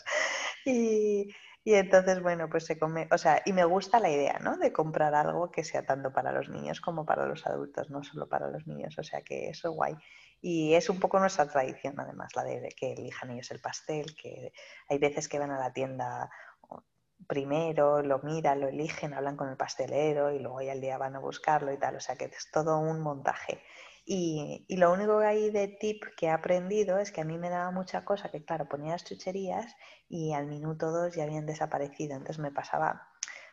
A: Y, y, entonces, bueno, pues se come, o sea, y me gusta la idea, ¿no? De comprar algo que sea tanto para los niños como para los adultos, no solo para los niños, o sea que eso es guay. Y es un poco nuestra tradición, además, la de que elijan ellos el pastel, que hay veces que van a la tienda primero lo miran, lo eligen, hablan con el pastelero y luego ya al día van a buscarlo y tal. O sea que es todo un montaje. Y, lo único que hay de tip que he aprendido es que a mí me daba mucha cosa que, claro, ponía las chucherías y al minuto dos ya habían desaparecido. Entonces me pasaba,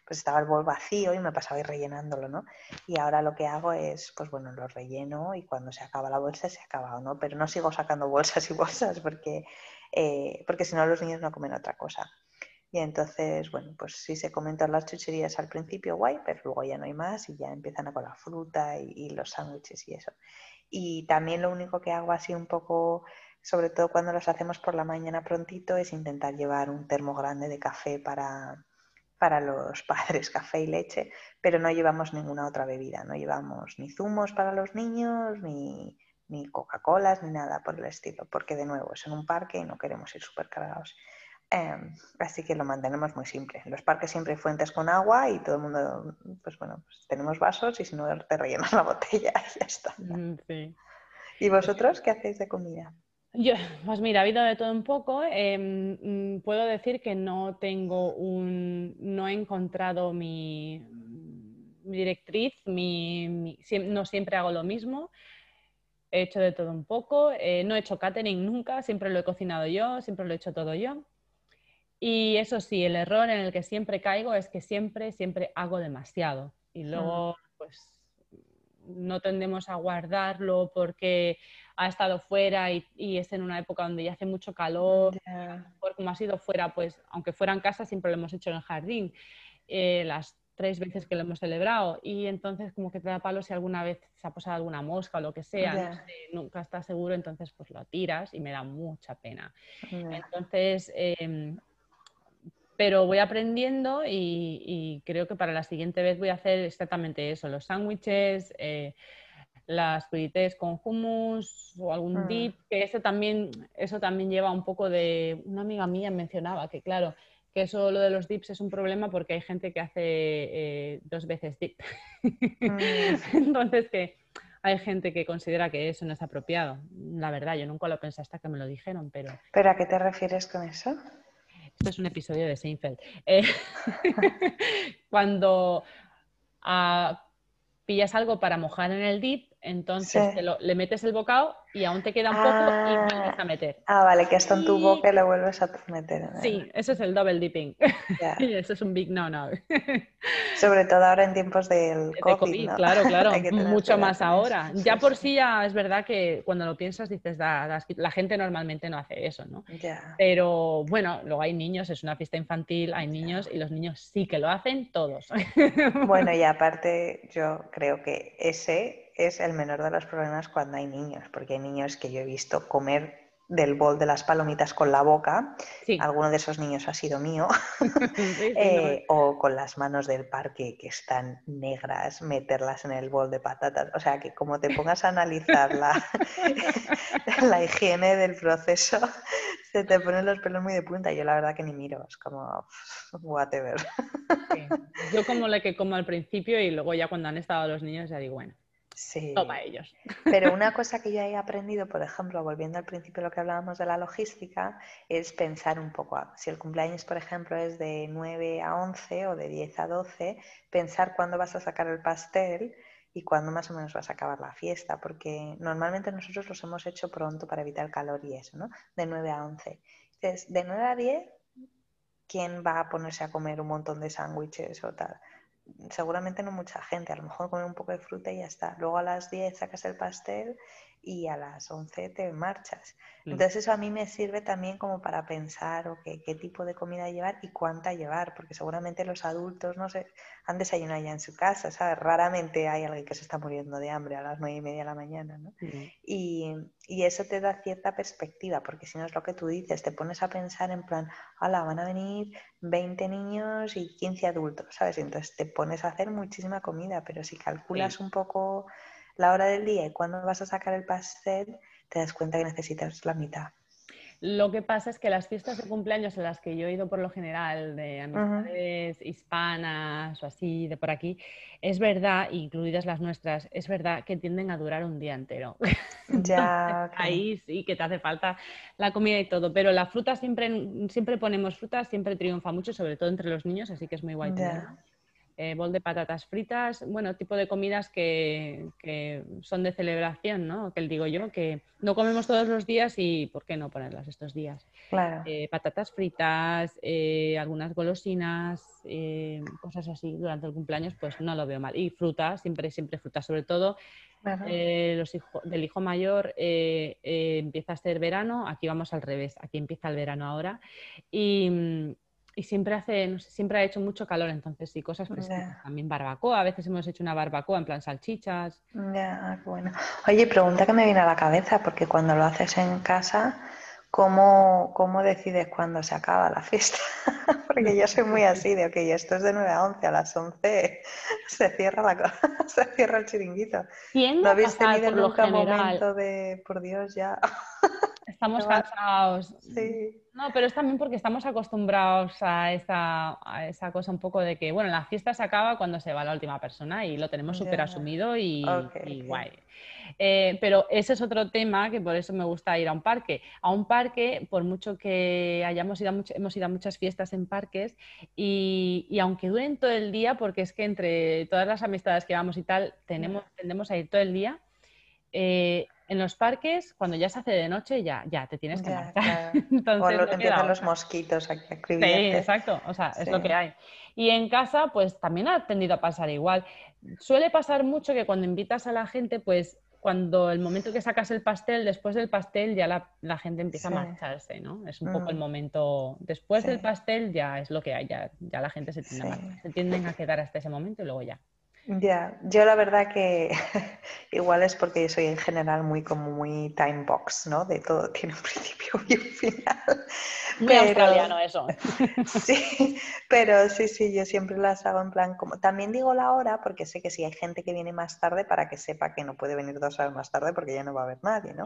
A: pues estaba el bol vacío y me pasaba ir rellenándolo, ¿no? Y ahora lo que hago es, pues bueno, lo relleno y cuando se acaba la bolsa se acaba, ¿no? Pero no sigo sacando bolsas y bolsas porque, eh, porque si no los niños no comen otra cosa. Y entonces, bueno, pues si se comentan las chucherías al principio, guay, pero luego ya no hay más y ya empiezan a con la fruta y, los sándwiches y eso. Y también lo único que hago así un poco, sobre todo cuando los hacemos por la mañana prontito, es intentar llevar un termo grande de café para, para los padres, café y leche, pero no llevamos ninguna otra bebida, no llevamos ni zumos para los niños, ni, ni Coca-Colas, ni nada por el estilo, porque de nuevo es en un parque y no queremos ir súper cargados. Em, así que lo mantenemos muy simple. En los parques siempre hay fuentes con agua y todo el mundo, pues bueno, pues tenemos vasos y si no te rellenas la botella y ya está. Mm, ¿Y vosotros qué hacéis de comida?
B: Yo, pues mira, ha habido de todo un poco. Em, mm, puedo decir que no tengo un, no he encontrado mi, directriz, mi, no siempre hago lo mismo. He hecho de todo un poco. Eh, no he hecho catering nunca, siempre lo he cocinado yo, siempre lo he hecho todo yo. Y eso sí, el error en el que siempre caigo es que siempre, siempre hago demasiado. Y luego, pues, no tendemos a guardarlo porque ha estado fuera y, es en una época donde ya hace mucho calor. Por como ha sido fuera, pues, aunque fuera en casa, siempre lo hemos hecho en el jardín. Eh, las tres veces que lo hemos celebrado y entonces como que te da palo si alguna vez se ha posado alguna mosca o lo que sea, nunca estás seguro, entonces pues lo tiras y me da mucha pena. Entonces, em, pero voy aprendiendo y, creo que para la siguiente vez voy a hacer exactamente eso, los sándwiches, eh, las frites con hummus o algún mm. dip, que eso también, eso también lleva un poco de, una amiga mía mencionaba que claro, que eso lo de los dips es un problema porque hay gente que hace eh, dos veces dip. Mm. Entonces que hay gente que considera que eso no es apropiado. La verdad, yo nunca lo pensé hasta que me lo dijeron, pero...
A: ¿Pero a qué te refieres con eso?
B: Esto es un episodio de Seinfeld. Eh, cuando ah, pillas algo para mojar en el dip, entonces le metes el bocado y aún te queda un poco y ah. vuelves a meter.
A: Ah, vale, que está en tu boca y lo vuelves a meter.
B: Sí, eso es el double dipping. y eso es un big no-no.
A: Sobre todo ahora en tiempos del COVID,
B: Claro, claro, mucho más ahora. ya por sí ya es verdad que cuando lo piensas dices, la gente normalmente no hace eso, ¿no? Pero bueno, luego hay niños, es una fiesta infantil, hay niños y los niños sí que lo hacen todos.
A: bueno, y aparte yo creo que ese es el menor de los problemas cuando hay niños, porque hay niños que yo he visto comer del bol de las palomitas con la boca. Alguno de esos niños ha sido mío. Eh, o con las manos del parque que están negras, meterlas en el bol de patatas. O sea que como te pongas a analizar la, la higiene del proceso, se te ponen los pelos muy de punta. Yo la verdad que ni miro, es como whatever.
B: Yo como le que como al principio y luego ya cuando han estado los niños ya digo, bueno.
A: Sí.
B: Toma ellos.
A: Pero una cosa que yo he aprendido, por ejemplo, volviendo al principio de lo que hablábamos de la logística, es pensar un poco, si el cumpleaños, por ejemplo, es de 9 a 11 o de 10 a 12, pensar cuándo vas a sacar el pastel y cuándo más o menos vas a acabar la fiesta, porque normalmente nosotros los hemos hecho pronto para evitar el calor y eso, ¿no? De 9 a 11. Entonces, de 9 a 10, ¿quién va a ponerse a comer un montón de sándwiches o tal? Seguramente no mucha gente, a lo mejor comer un poco de fruta y ya está. Luego a las 10 sacas el pastel y a las 11 te marchas. Entonces eso a mí me sirve también como para pensar okay, qué tipo de comida llevar y cuánta llevar, porque seguramente los adultos no sé, han desayunado ya en su casa, ¿sabes? Raramente hay alguien que se está muriendo de hambre a las 9 y media de la mañana, ¿no? Y, y, eso te da cierta perspectiva, porque si no es lo que tú dices, te pones a pensar en plan, hola, van a venir 20 niños y 15 adultos, ¿sabes? Y entonces te pones a hacer muchísima comida, pero si calculas un poco la hora del día y cuando vas a sacar el pastel, te das cuenta que necesitas la mitad.
B: Lo que pasa es que las fiestas de cumpleaños en las que yo he ido por lo general, de amistades hispanas o así, de por aquí, es verdad, incluidas las nuestras, es verdad que tienden a durar un día entero.
A: Ya.
B: Ahí sí que te hace falta la comida y todo, pero la fruta siempre, siempre ponemos fruta, siempre triunfa mucho, sobre todo entre los niños, así que es muy guay eh, bol de patatas fritas, bueno, tipo de comidas que, son de celebración, ¿no? Que digo yo, que no comemos todos los días y ¿por qué no ponerlas estos días?
A: Claro.
B: Eh, patatas fritas, eh, algunas golosinas, cosas así durante el cumpleaños, pues no lo veo mal. Y fruta, siempre, siempre fruta, sobre todo los del hijo mayor empieza a ser verano, aquí vamos al revés, aquí empieza el verano ahora. Y, y siempre hace, siempre ha hecho mucho calor, entonces sí, cosas frescas. También barbacoa, a veces hemos hecho una barbacoa en plan salchichas.
A: Ya, ah, bueno. Oye, pregunta que me viene a la cabeza, porque cuando lo haces en casa, ¿cómo, cómo decides cuándo se acaba la fiesta? porque yo soy muy así, de, ok, esto es de 9 a 11, a las 11 se cierra, la, se cierra el chiringuito. ¿No habéis tenido nunca un momento de, por Dios, ya...
B: Estamos cansados. Sí. No, pero es también porque estamos acostumbrados a esa, a esa cosa un poco de que, bueno, la fiesta se acaba cuando se va la última persona y lo tenemos súper asumido y, guay. Eh, pero ese es otro tema que por eso me gusta ir a un parque. A un parque, por mucho que hayamos ido a, hemos ido a muchas fiestas en parques y, y, aunque duren todo el día, porque es que entre todas las amistades que vamos y tal, tenemos, tendemos a ir todo el día, eh, en los parques, cuando ya se hace de noche, ya, ya te tienes que marchar.
A: Entonces, o empiezan los mosquitos aquí a Sí,
B: exacto, o sea, es lo que hay. Y en casa, pues también ha tendido a pasar igual. Suele pasar mucho que cuando invitas a la gente, pues cuando el momento que sacas el pastel, después del pastel ya la, gente empieza a marcharse, ¿no? Es un poco el mm. momento, después del pastel ya es lo que hay, ya, ya la gente se tiende a se tienden a quedar hasta ese momento y luego ya.
A: Ya, yo la verdad que igual es porque yo soy en general muy como muy time box, ¿no? De todo tiene un principio y un final.
B: Muy australiano eso.
A: Sí, pero sí, sí, yo siempre las hago en plan como... También digo la hora porque sé que si hay gente que viene más tarde para que sepa que no puede venir dos horas más tarde porque ya no va a haber nadie, ¿no?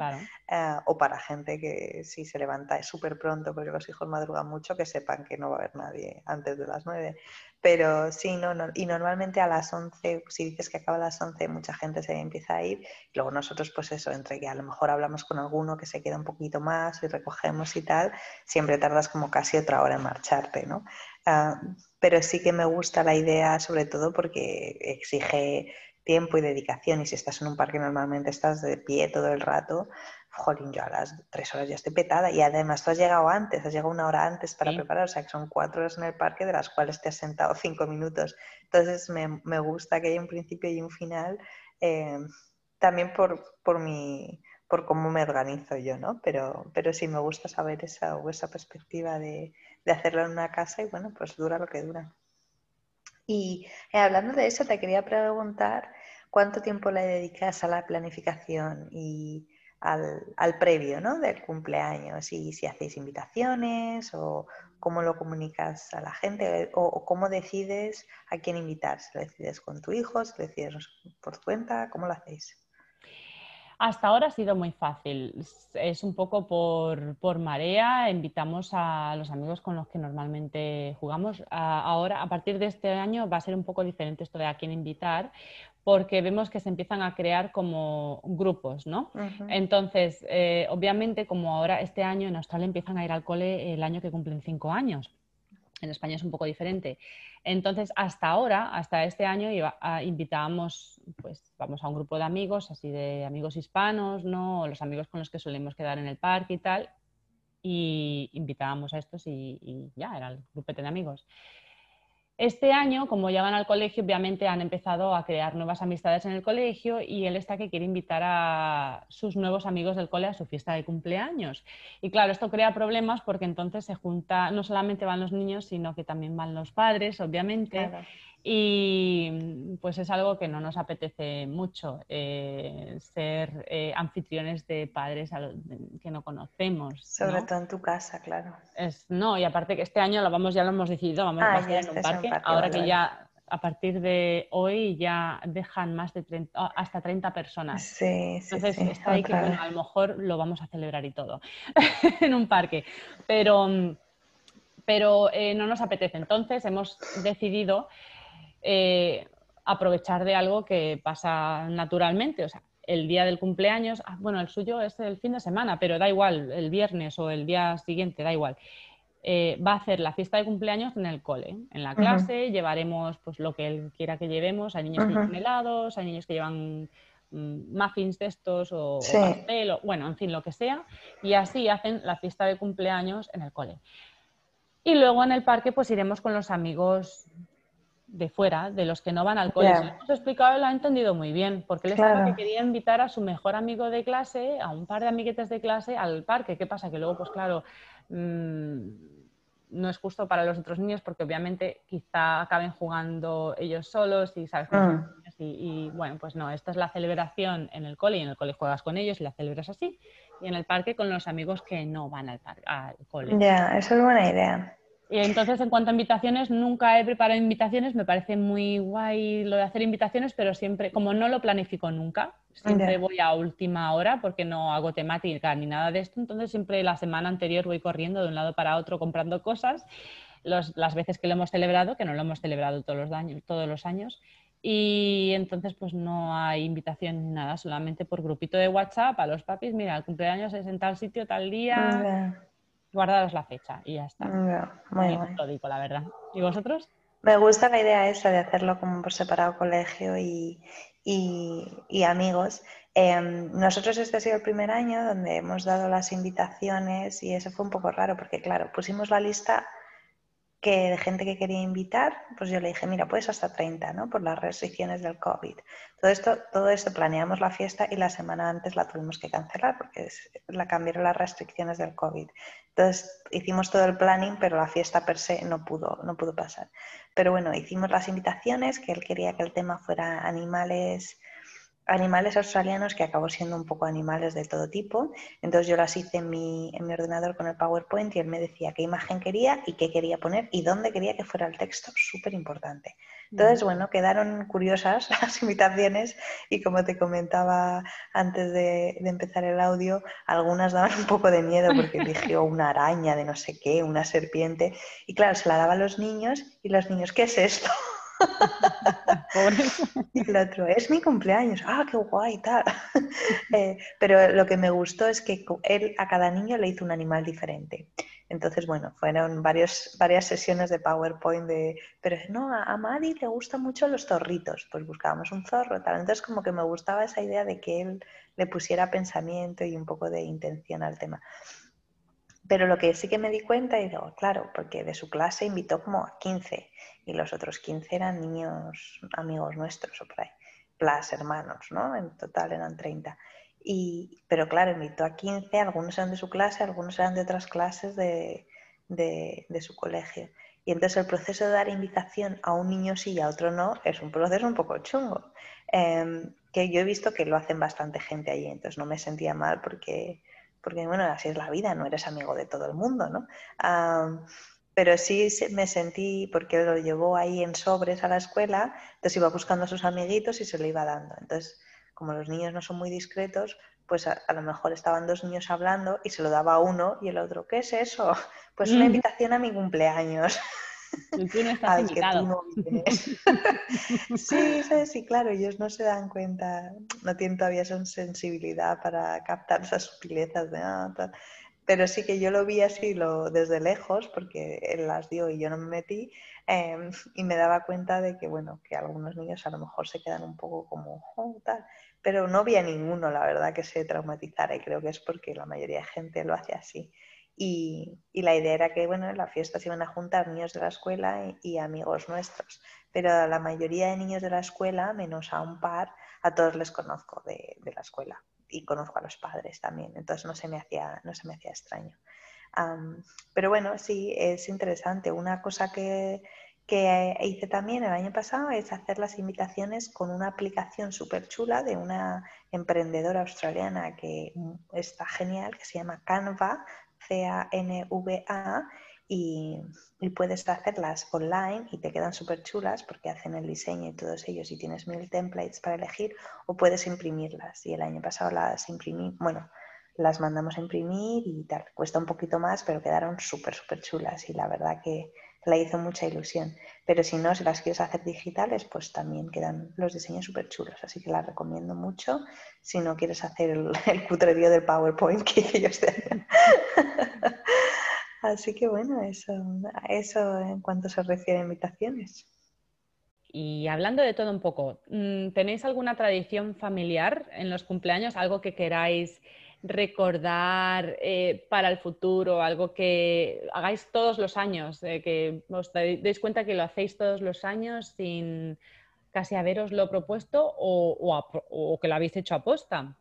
A: Eh, o para gente que si se levanta súper pronto porque los hijos madrugan mucho, que sepan que no va a haber nadie antes de las nueve. Pero sí, no, no, y normalmente a las 11, si dices que acaba las 11, mucha gente se empieza a ir. Luego nosotros, pues eso, entre que a lo mejor hablamos con alguno que se queda un poquito más y recogemos y tal, siempre tardas como casi otra hora en marcharte, ¿no? Ah, pero sí que me gusta la idea, sobre todo porque exige tiempo y dedicación y si estás en un parque normalmente estás de pie todo el rato, jolín, yo a las tres horas ya estoy petada y además tú has llegado antes, has llegado una hora antes para preparar, o sea que son cuatro horas en el parque de las cuales te has sentado cinco minutos. Entonces me, gusta que haya un principio y un final, eh, también por, por, mi, por cómo me organizo yo, ¿no? Pero, pero sí me gusta saber esa, esa perspectiva de, de hacerlo en una casa y bueno, pues dura lo que dura. Y eh, hablando de eso, te quería preguntar cuánto tiempo le dedicas a la planificación y al, previo ¿no? del cumpleaños y si hacéis invitaciones o cómo lo comunicas a la gente o, cómo decides a quién invitar. Si lo decides con tu hijo, si lo decides por cuenta, ¿cómo lo hacéis?
B: Hasta ahora ha sido muy fácil. Es un poco por, por, marea. Invitamos a los amigos con los que normalmente jugamos. Ahora, a partir de este año, va a ser un poco diferente esto de a quién invitar, porque vemos que se empiezan a crear como grupos, ¿no? Entonces, eh, obviamente, como ahora este año en Australia empiezan a ir al cole el año que cumplen cinco años. En España es un poco diferente. Entonces, hasta ahora, hasta este año, invitábamos, pues vamos a un grupo de amigos, así de amigos hispanos, ¿no? O los amigos con los que solemos quedar en el parque y tal, y invitábamos a estos y, y ya, era el grupete de amigos. Este año, como ya van al colegio, obviamente han empezado a crear nuevas amistades en el colegio y él está que quiere invitar a sus nuevos amigos del cole a su fiesta de cumpleaños. Y claro, esto crea problemas porque entonces se junta, no solamente van los niños, sino que también van los padres, obviamente y pues es algo que no nos apetece mucho, eh, ser eh, anfitriones de padres que no conocemos.
A: Sobre todo en tu casa, claro.
B: Es, no, y aparte que este año lo vamos, ya lo hemos decidido, vamos a
A: hacer
B: en un parque, ahora que ya a partir de hoy ya dejan más de 30, hasta 30 personas.
A: Sí,
B: sí, Entonces está ahí que a lo mejor lo vamos a celebrar y todo en un parque, pero, pero eh, no nos apetece. Entonces hemos decidido eh, aprovechar de algo que pasa naturalmente. O sea, el día del cumpleaños, ah, bueno, el suyo es el fin de semana, pero da igual, el viernes o el día siguiente, da igual. Eh, va a hacer la fiesta de cumpleaños en el cole, en la clase, llevaremos pues lo que él quiera que llevemos, hay niños que llevan helados, hay niños que llevan mm, muffins de estos o, pastel, bueno, en fin, lo que sea, y así hacen la fiesta de cumpleaños en el cole. Y luego en el parque pues iremos con los amigos de fuera, de los que no van al cole. lo hemos explicado y lo ha entendido muy bien, porque él estaba que quería invitar a su mejor amigo de clase, a un par de amiguetes de clase, al parque. ¿Qué pasa? Que luego, pues claro, mm, no es justo para los otros niños porque obviamente quizá acaben jugando ellos solos y sabes mm. y, bueno, pues no, esta es la celebración en el cole y en el cole juegas con ellos y la celebras así y en el parque con los amigos que no van al, al cole.
A: Ya, eso es buena idea.
B: Y entonces, en cuanto a invitaciones, nunca he preparado invitaciones. Me parece muy guay lo de hacer invitaciones, pero siempre, como no lo planifico nunca, siempre voy a última hora porque no hago temática ni nada de esto. Entonces, siempre la semana anterior voy corriendo de un lado para otro comprando cosas. las veces que lo hemos celebrado, que no lo hemos celebrado todos los, años, todos los años, y entonces pues no hay invitación ni nada, solamente por grupito de WhatsApp a los papis, mira, el cumpleaños es en tal sitio, tal día, guardaros la fecha y ya está. muy Lo digo, la verdad. ¿Y vosotros?
A: Me gusta la idea esa de hacerlo como por separado colegio y, y, amigos. Em, nosotros este ha sido el primer año donde hemos dado las invitaciones y eso fue un poco raro porque, claro, pusimos la lista que de gente que quería invitar, pues yo le dije, mira, puedes hasta 30, ¿no? Por las restricciones del COVID. Todo esto, todo esto planeamos la fiesta y la semana antes la tuvimos que cancelar porque la cambiaron las restricciones del COVID. Entonces hicimos todo el planning, pero la fiesta per se no pudo, no pudo pasar. Pero bueno, hicimos las invitaciones, que él quería que el tema fuera animales animales australianos que acabó siendo un poco animales de todo tipo. Entonces yo las hice en mi, en mi ordenador con el PowerPoint y él me decía qué imagen quería y qué quería poner y dónde quería que fuera el texto, súper importante. Entonces, bueno, quedaron curiosas las invitaciones y como te comentaba antes de, de, empezar el audio, algunas daban un poco de miedo porque eligió una araña de no sé qué, una serpiente y claro, se la daba a los niños y los niños, ¿qué es esto? y el otro, es mi cumpleaños, ah, qué guay, tal. Eh, pero lo que me gustó es que él a cada niño le hizo un animal diferente. Entonces, bueno, fueron varios, varias sesiones de PowerPoint de, pero no, a, a Madi le gustan mucho los zorritos, pues buscábamos un zorro, tal. Entonces, como que me gustaba esa idea de que él le pusiera pensamiento y un poco de intención al tema. Pero lo que sí que me di cuenta, y digo, claro, porque de su clase invitó como a 15 y los otros 15 eran niños amigos nuestros o por ahí, plus hermanos, ¿no? En total eran 30. Y, pero claro, invitó a 15, algunos eran de su clase, algunos eran de otras clases de, de, de su colegio. Y entonces el proceso de dar invitación a un niño sí y a otro no es un proceso un poco chungo, eh, que yo he visto que lo hacen bastante gente allí, entonces no me sentía mal porque porque bueno, así es la vida, no eres amigo de todo el mundo, ¿no? Pero sí me sentí, porque lo llevó ahí en sobres a la escuela, entonces iba buscando a sus amiguitos y se lo iba dando. Entonces, como los niños no son muy discretos, pues a, lo mejor estaban dos niños hablando y se lo daba a uno y el otro, ¿qué es eso? Pues una invitación a mi cumpleaños.
B: Y tú no estás invitado.
A: sí, sí, claro, ellos no se dan cuenta, no tienen todavía esa sensibilidad para captar esas sutilezas de ah, Pero sí que yo lo vi así lo, desde lejos, porque él las dio y yo no me metí, em, y me daba cuenta de que, bueno, que algunos niños a lo mejor se quedan un poco como, oh, tal. Pero no vi a ninguno, la verdad, que se traumatizara, y creo que es porque la mayoría de gente lo hace así. Y, la idea era que, bueno, en la fiesta se iban a juntar niños de la escuela y, amigos nuestros. Pero la mayoría de niños de la escuela, menos a un par, a todos les conozco de, la escuela y conozco a los padres también. Entonces no se me hacía, no se me hacía extraño. pero bueno, sí, es interesante. Una cosa que, que hice también el año pasado es hacer las invitaciones con una aplicación súper chula de una emprendedora australiana que está genial, que se llama Canva, C-A-N-V-A, y, puedes hacerlas online y te quedan súper chulas porque hacen el diseño y todos ellos y tienes mil templates para elegir o puedes imprimirlas. Y el año pasado las imprimí, bueno, las mandamos a imprimir y tal. Cuesta un poquito más, pero quedaron súper, súper chulas y la verdad que la hizo mucha ilusión. Pero si no, si las quieres hacer digitales, pues también quedan los diseños súper chulos. Así que las recomiendo mucho si no quieres hacer el, el cutrerío del PowerPoint que yo este Así que bueno, eso, eso en cuanto se refiere a invitaciones.
B: Y hablando de todo un poco, mm, ¿tenéis alguna tradición familiar en los cumpleaños? ¿Algo que queráis recordar eh, para el futuro? ¿Algo que hagáis todos los años? Eh, que os deis cuenta que lo hacéis todos los años sin casi haberoslo propuesto o, o que lo habéis hecho a posta.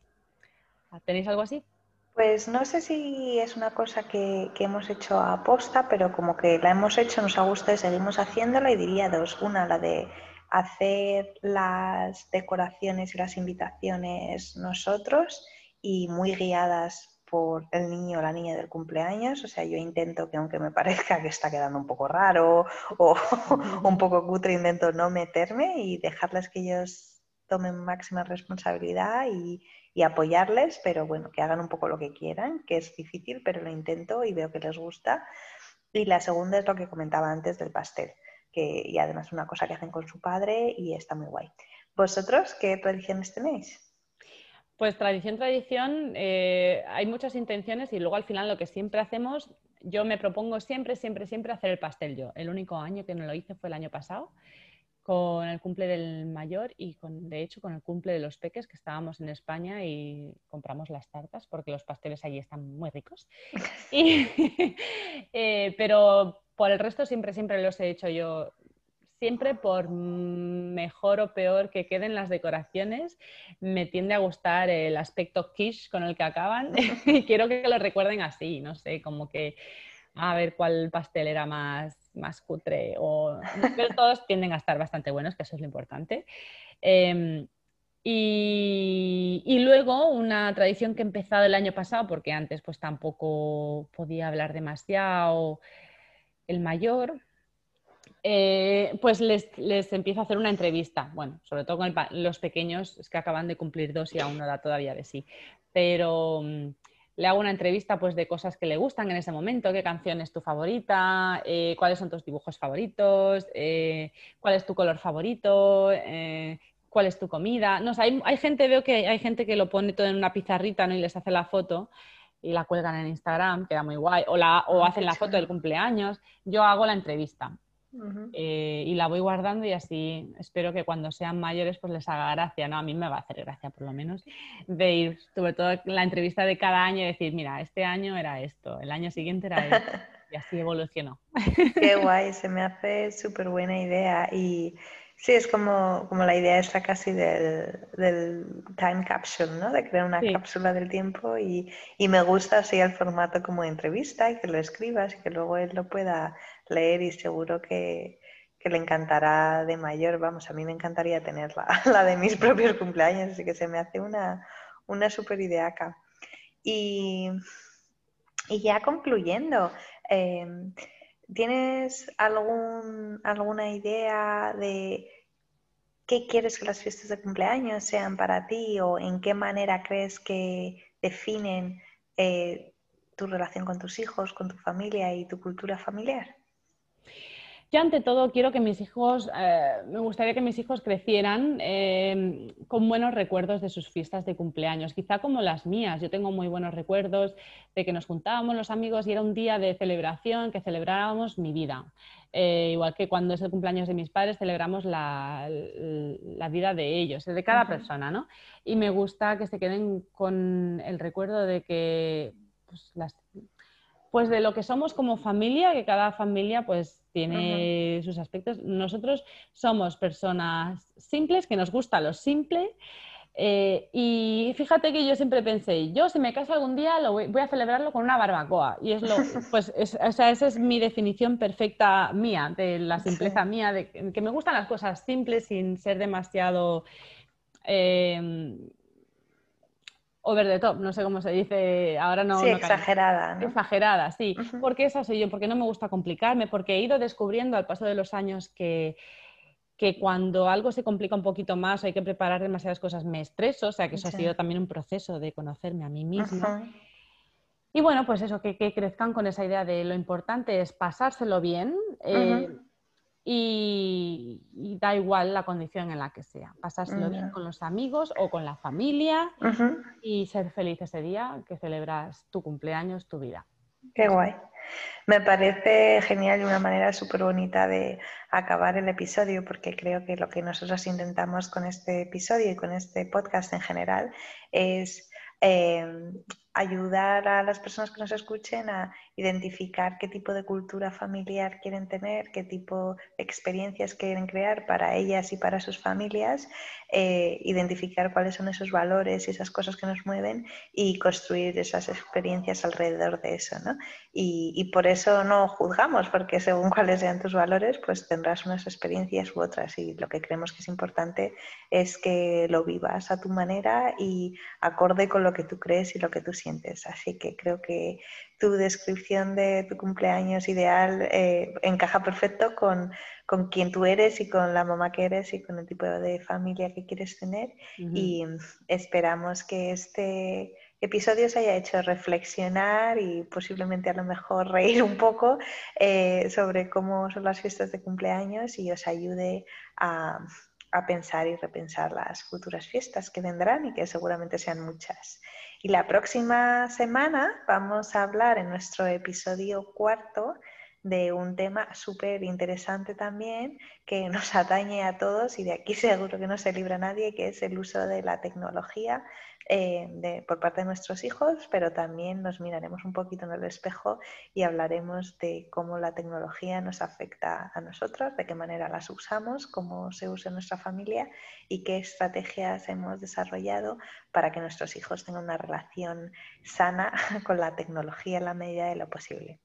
B: ¿Tenéis algo así?
A: Pues no sé si es una cosa que, hemos hecho a posta, pero como que la hemos hecho, nos ha gustado y seguimos haciéndola y diría dos. Una, la de hacer las decoraciones y las invitaciones nosotros y muy guiadas por el niño o la niña del cumpleaños. O sea, yo intento que aunque me parezca que está quedando un poco raro o un poco cutre, intento no meterme y dejarles que ellos tomen máxima responsabilidad y, y apoyarles, pero bueno, que hagan un poco lo que quieran, que es difícil, pero lo intento y veo que les gusta. Y la segunda es lo que comentaba antes del pastel, que y además es una cosa que hacen con su padre y está muy guay. ¿Vosotros qué tradiciones tenéis?
B: Pues tradición, tradición, eh, hay muchas intenciones y luego al final lo que siempre hacemos, yo me propongo siempre, siempre, siempre hacer el pastel yo. El único año que no lo hice fue el año pasado con el cumple del mayor y con, de hecho con el cumple de los peques que estábamos en España y compramos las tartas porque los pasteles allí están muy ricos. Eh, pero por el resto siempre, siempre los he hecho yo siempre por mejor o peor que queden las decoraciones, me tiende a gustar el aspecto quiche con el que acaban y quiero que lo recuerden así, no sé, como que a ver cuál pastel era más, más cutre o pero todos tienden a estar bastante buenos, que eso es lo importante. Em, y, luego una tradición que he empezado el año pasado, porque antes pues tampoco podía hablar demasiado, el mayor, eh, pues les, les, empiezo a hacer una entrevista. Bueno, sobre todo con los pequeños, es que acaban de cumplir dos y aún no da todavía de sí. Pero le hago una entrevista pues, de cosas que le gustan en ese momento, qué canción es tu favorita, eh, cuáles son tus dibujos favoritos, eh, cuál es tu color favorito, cuál es tu comida. No, hay, hay, gente, veo que hay gente que lo pone todo en una pizarrita ¿no? y les hace la foto y la cuelgan en Instagram, queda muy guay, o, la, o hacen la foto del cumpleaños. Yo hago la entrevista eh, y la voy guardando y así espero que cuando sean mayores pues les haga gracia, ¿no? A mí me va a hacer gracia por lo menos de ir, sobre todo la entrevista de cada año y decir, mira, este año era esto, el año siguiente era esto. Y así evolucionó.
A: Qué guay, se me hace súper buena idea y Sí, es como, como la idea esta casi del, del, time capsule, ¿no? De crear una cápsula del tiempo y, y, me gusta así el formato como entrevista y que lo escribas y que luego él lo pueda leer y seguro que, le encantará de mayor. Vamos, a mí me encantaría tener la, de mis propios cumpleaños, así que se me hace una, una super idea acá. Y, y ya concluyendo, eh, ¿Tienes algún, alguna idea de qué quieres que las fiestas de cumpleaños sean para ti o en qué manera crees que definen eh, tu relación con tus hijos, con tu familia y tu cultura familiar?
B: Yo ante todo quiero que mis hijos, eh, me gustaría que mis hijos crecieran eh, con buenos recuerdos de sus fiestas de cumpleaños, quizá como las mías. Yo tengo muy buenos recuerdos de que nos juntábamos los amigos y era un día de celebración, que celebrábamos mi vida. Eh, igual que cuando es el cumpleaños de mis padres, celebramos la, vida de ellos, de cada persona, ¿no? Y me gusta que se queden con el recuerdo de que pues, las, pues de lo que somos como familia, que cada familia pues tiene sus aspectos. Nosotros somos personas simples, que nos gusta lo simple. Eh, y fíjate que yo siempre pensé, yo si me caso algún día lo voy, a celebrarlo con una barbacoa. Y es lo, pues, o sea, esa es mi definición perfecta mía, de la simpleza mía, de que me gustan las cosas simples sin ser demasiado eh, over the top, no sé cómo se dice, ahora no.
A: Sí, exagerada.
B: Exagerada, sí. Porque esa soy yo, porque no me gusta complicarme, porque he ido descubriendo al paso de los años que, que cuando algo se complica un poquito más, hay que preparar demasiadas cosas, me estreso, o sea que eso ha sido también un proceso de conocerme a mí misma. Y bueno, pues eso, que, crezcan con esa idea de lo importante es pasárselo bien. Eh, y, da igual la condición en la que sea. Pasárselo bien con los amigos o con la familia y ser feliz ese día que celebras tu cumpleaños, tu vida.
A: Qué guay. Me parece genial y una manera súper bonita de acabar el episodio porque creo que lo que nosotros intentamos con este episodio y con este podcast en general es eh, ayudar a las personas que nos escuchen a identificar qué tipo de cultura familiar quieren tener, qué tipo de experiencias quieren crear para ellas y para sus familias, eh, identificar cuáles son esos valores y esas cosas que nos mueven y construir esas experiencias alrededor de eso. ¿no? Y, y, por eso no juzgamos, porque según cuáles sean tus valores, pues tendrás unas experiencias u otras. Y lo que creemos que es importante es que lo vivas a tu manera y acorde con lo que tú crees y lo que tú sientes. Así que creo que tu descripción de tu cumpleaños ideal eh, encaja perfecto con, con quien tú eres y con la mamá que eres y con el tipo de familia que quieres tener. Y esperamos que este episodio os haya hecho reflexionar y posiblemente a lo mejor reír un poco eh, sobre cómo son las fiestas de cumpleaños y os ayude a, a pensar y repensar las futuras fiestas que vendrán y que seguramente sean muchas. Y la próxima semana vamos a hablar en nuestro episodio cuarto de un tema súper interesante también que nos atañe a todos y de aquí seguro que no se libra nadie, que es el uso de la tecnología eh, por parte de nuestros hijos, pero también nos miraremos un poquito en el espejo y hablaremos de cómo la tecnología nos afecta a nosotros, de qué manera las usamos, cómo se usa en nuestra familia y qué estrategias hemos desarrollado para que nuestros hijos tengan una relación sana con la tecnología en la medida de lo posible.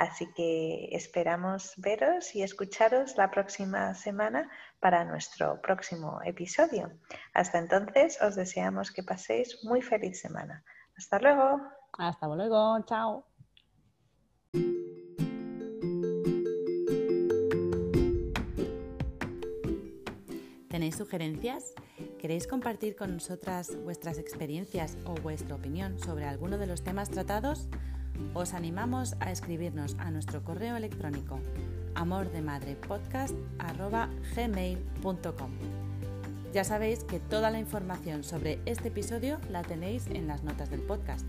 A: Así que esperamos veros y escucharos la próxima semana para nuestro próximo episodio. Hasta entonces, os deseamos que paséis muy feliz semana. Hasta luego.
C: Hasta luego. Chao. ¿Tenéis sugerencias? ¿Queréis compartir con nosotras vuestras experiencias o vuestra opinión sobre alguno de los temas tratados? Os animamos a escribirnos a nuestro correo electrónico amordemadrepodcast.gmail.com Ya sabéis que toda la información sobre este episodio la tenéis en las notas del podcast.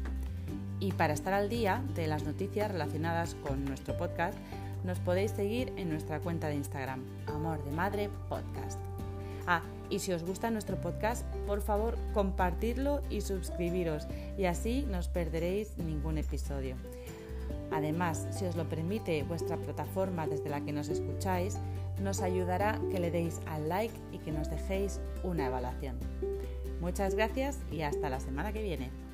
C: Y para estar al día de las noticias relacionadas con nuestro podcast, nos podéis seguir en nuestra cuenta de Instagram, Amor Madre Podcast. Ah, y si os gusta nuestro podcast, por favor compartidlo y suscribiros y así no os perderéis ningún episodio. Además, si os lo permite vuestra plataforma desde la que nos escucháis, nos ayudará que le deis al like y que nos dejéis una evaluación. Muchas gracias y hasta la semana que viene.